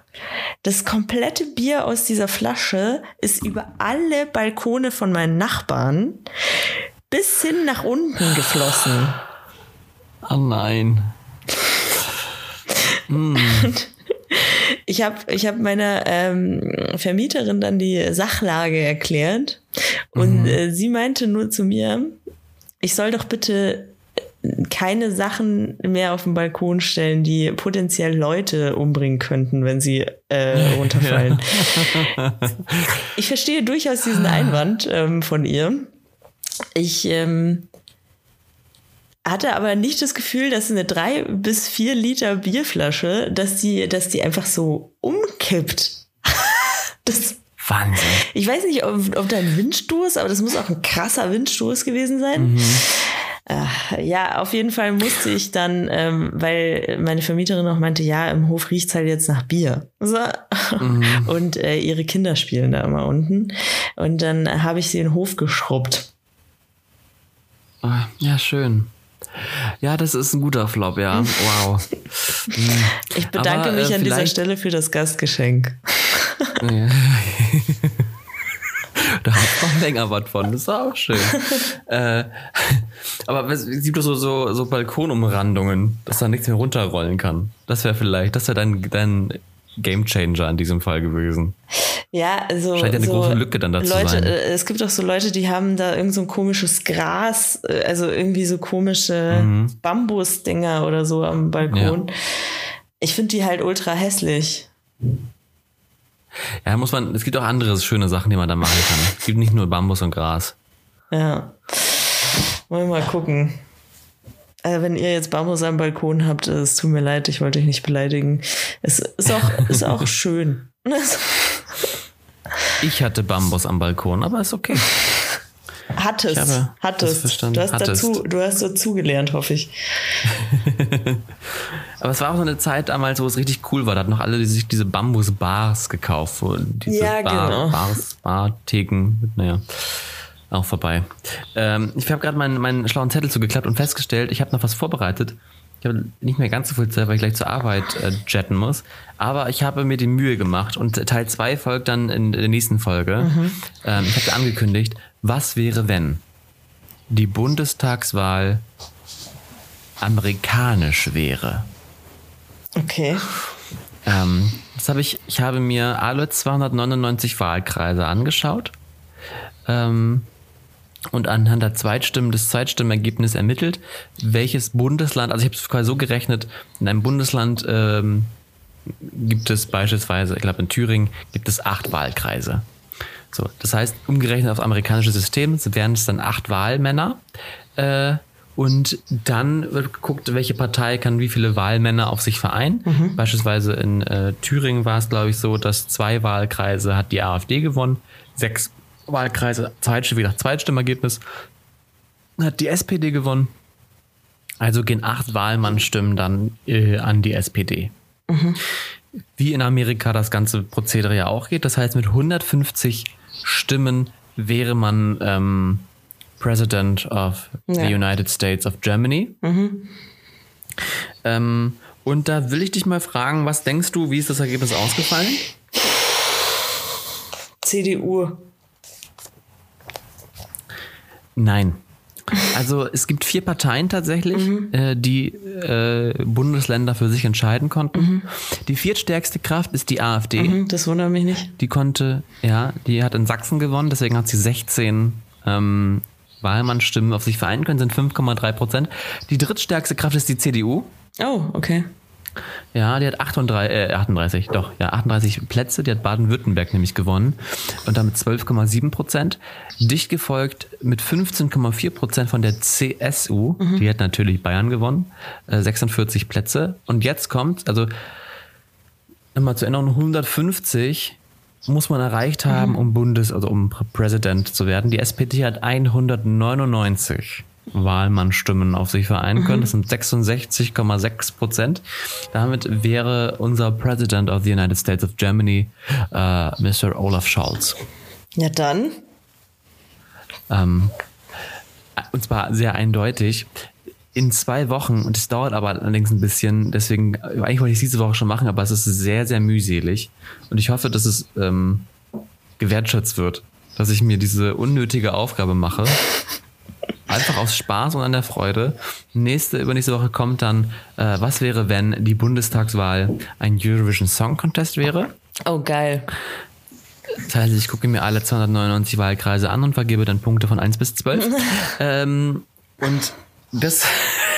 Speaker 2: Das komplette Bier aus dieser Flasche ist über alle Balkone von meinen Nachbarn bis hin nach unten geflossen.
Speaker 1: Oh nein.
Speaker 2: Mm. Ich habe ich hab meiner ähm, Vermieterin dann die Sachlage erklärt und mhm. äh, sie meinte nur zu mir, ich soll doch bitte keine Sachen mehr auf den Balkon stellen, die potenziell Leute umbringen könnten, wenn sie äh, runterfallen. ich verstehe durchaus diesen Einwand ähm, von ihr. Ich ähm, hatte aber nicht das Gefühl, dass eine drei bis vier Liter Bierflasche, dass die, dass die einfach so umkippt.
Speaker 1: das Wahnsinn.
Speaker 2: Ich weiß nicht, ob, ob da ein Windstoß, aber das muss auch ein krasser Windstoß gewesen sein. Mhm. Äh, ja, auf jeden Fall musste ich dann, ähm, weil meine Vermieterin auch meinte, ja, im Hof riecht's halt jetzt nach Bier. So. Mhm. Und äh, ihre Kinder spielen da immer unten. Und dann habe ich sie in den Hof geschrubbt.
Speaker 1: Ah, ja, schön. Ja, das ist ein guter Flop, ja. Wow.
Speaker 2: Ich bedanke Aber, mich äh, an dieser Stelle für das Gastgeschenk.
Speaker 1: Länger was von. Das ist auch schön. äh, aber es gibt doch so, so, so Balkonumrandungen, dass da nichts mehr runterrollen kann. Das wäre vielleicht, das wäre dein, dein Game Changer in diesem Fall gewesen.
Speaker 2: Ja, also.
Speaker 1: Scheint ja eine
Speaker 2: so
Speaker 1: große Lücke dann dazu
Speaker 2: Leute,
Speaker 1: sein.
Speaker 2: Äh, es gibt auch so Leute, die haben da irgend so ein komisches Gras, äh, also irgendwie so komische mhm. Bambusdinger oder so am Balkon. Ja. Ich finde die halt ultra hässlich.
Speaker 1: Ja, muss man, es gibt auch andere schöne Sachen, die man da machen kann. Es gibt nicht nur Bambus und Gras.
Speaker 2: Ja. Wollen wir mal gucken. Also wenn ihr jetzt Bambus am Balkon habt, es tut mir leid, ich wollte euch nicht beleidigen. Es ist auch, ist auch schön.
Speaker 1: ich hatte Bambus am Balkon, aber ist okay.
Speaker 2: Hattest.
Speaker 1: Habe
Speaker 2: hattest. Du hast hattest. dazu, du hast dazu gelernt, hoffe ich.
Speaker 1: Aber es war auch so eine Zeit damals, wo es richtig cool war. Da hatten noch alle sich diese Bambus-Bars gekauft. Diese
Speaker 2: ja, Bar, genau.
Speaker 1: Bars, Bar-Theken. Naja, auch vorbei. Ähm, ich habe gerade meinen, meinen schlauen Zettel zugeklappt und festgestellt, ich habe noch was vorbereitet. Ich habe nicht mehr ganz so viel Zeit, weil ich gleich zur Arbeit äh, jetten muss. Aber ich habe mir die Mühe gemacht und Teil 2 folgt dann in der nächsten Folge. Mhm. Ähm, ich habe angekündigt, was wäre, wenn die Bundestagswahl amerikanisch wäre?
Speaker 2: Okay.
Speaker 1: Ähm, das habe ich, ich habe mir alle 299 Wahlkreise angeschaut ähm, und anhand der Zweitstimmen des Zweitstimmergebnisses ermittelt, welches Bundesland, also ich habe es quasi so gerechnet, in einem Bundesland ähm, gibt es beispielsweise, ich glaube in Thüringen, gibt es acht Wahlkreise. So, das heißt, umgerechnet aufs amerikanische System wären es dann acht Wahlmänner. Äh, und dann wird geguckt, welche Partei kann wie viele Wahlmänner auf sich vereinen. Mhm. Beispielsweise in äh, Thüringen war es, glaube ich, so, dass zwei Wahlkreise hat die AfD gewonnen, sechs Wahlkreise, Zweit, wie gesagt, Zweitstimmergebnis, hat die SPD gewonnen. Also gehen acht Wahlmannstimmen dann äh, an die SPD. Mhm. Wie in Amerika das ganze Prozedere ja auch geht. Das heißt, mit 150 Stimmen wäre man ähm, President of ja. the United States of Germany. Mhm. Ähm, und da will ich dich mal fragen, was denkst du, wie ist das Ergebnis ausgefallen?
Speaker 2: CDU.
Speaker 1: Nein. Also es gibt vier Parteien tatsächlich, mhm. äh, die äh, Bundesländer für sich entscheiden konnten. Mhm. Die viertstärkste Kraft ist die AfD.
Speaker 2: Mhm, das wundert mich nicht.
Speaker 1: Die konnte, ja, die hat in Sachsen gewonnen, deswegen hat sie 16 ähm, Wahlmannstimmen auf sich vereinen können, sind 5,3 Prozent. Die drittstärkste Kraft ist die CDU.
Speaker 2: Oh, okay.
Speaker 1: Ja, die hat 38, äh, 38, doch, ja, 38 Plätze. Die hat Baden-Württemberg nämlich gewonnen und damit 12,7 Prozent. Dicht gefolgt mit 15,4 Prozent von der CSU. Mhm. Die hat natürlich Bayern gewonnen, äh, 46 Plätze. Und jetzt kommt, also nochmal zur Erinnerung, 150 muss man erreicht haben, mhm. um Bundes-, also um Präsident zu werden. Die SPD hat 199. Wahlmannstimmen auf sich vereinen können. Das sind 66,6 Prozent. Damit wäre unser President of the United States of Germany äh, Mr. Olaf Scholz.
Speaker 2: Ja, dann.
Speaker 1: Ähm, und zwar sehr eindeutig. In zwei Wochen, und es dauert aber allerdings ein bisschen, deswegen, eigentlich wollte ich es diese Woche schon machen, aber es ist sehr, sehr mühselig. Und ich hoffe, dass es ähm, gewertschätzt wird, dass ich mir diese unnötige Aufgabe mache. Einfach aus Spaß und an der Freude. Nächste, übernächste Woche kommt dann, äh, was wäre, wenn die Bundestagswahl ein Eurovision Song Contest wäre?
Speaker 2: Oh, geil.
Speaker 1: Das heißt, ich gucke mir alle 299 Wahlkreise an und vergebe dann Punkte von 1 bis 12. ähm, und das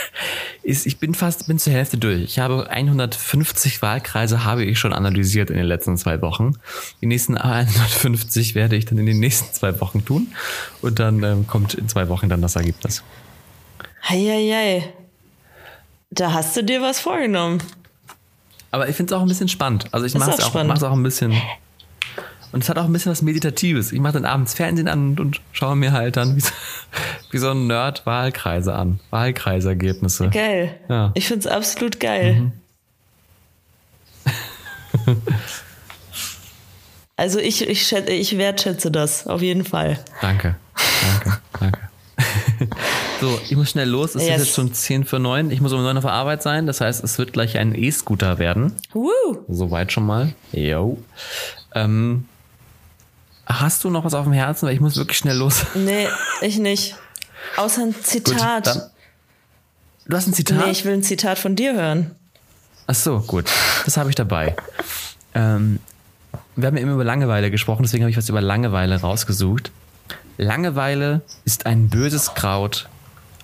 Speaker 1: ist, ich bin fast, bin zur Hälfte durch. Ich habe 150 Wahlkreise habe ich schon analysiert in den letzten zwei Wochen. Die nächsten 150 werde ich dann in den nächsten zwei Wochen tun. Und dann ähm, kommt in zwei Wochen dann das Ergebnis.
Speaker 2: Heieiei. Da hast du dir was vorgenommen.
Speaker 1: Aber ich finde es auch ein bisschen spannend. Also ich mache es auch, auch, auch ein bisschen. Und es hat auch ein bisschen was Meditatives. Ich mache dann abends Fernsehen an und, und schaue mir halt dann, wie so ein Nerd Wahlkreise an. Wahlkreisergebnisse.
Speaker 2: Geil.
Speaker 1: Ja.
Speaker 2: Ich finde es absolut geil.
Speaker 1: Mhm.
Speaker 2: also ich, ich, schätze, ich wertschätze das, auf jeden Fall.
Speaker 1: Danke. Danke. Danke. so, ich muss schnell los. Es
Speaker 2: Yes.
Speaker 1: ist jetzt schon 10 für 9. Ich muss um 9 auf der Arbeit sein. Das heißt, es wird gleich ein E-Scooter werden.
Speaker 2: Woo!
Speaker 1: Soweit schon mal. Jo. Ähm, hast du noch was auf dem Herzen? Weil ich muss wirklich schnell los.
Speaker 2: Nee, ich nicht. Außer ein
Speaker 1: Gut,
Speaker 2: Zitat.
Speaker 1: dann- Du hast ein Zitat?
Speaker 2: nee, ich will ein Zitat von dir hören.
Speaker 1: Ach so, gut. Das habe ich dabei. Ähm, wir haben ja immer über Langeweile gesprochen, deswegen habe ich was über Langeweile rausgesucht. Langeweile ist ein böses Kraut,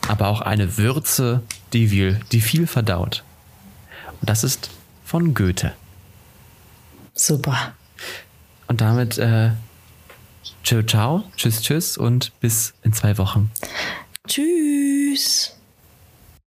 Speaker 1: aber auch eine Würze, die viel, die viel verdaut. Und das ist von Goethe.
Speaker 2: Super.
Speaker 1: Und damit äh, Ciao, ciao. Tschüss, tschüss und bis in zwei Wochen.
Speaker 2: Tschüss.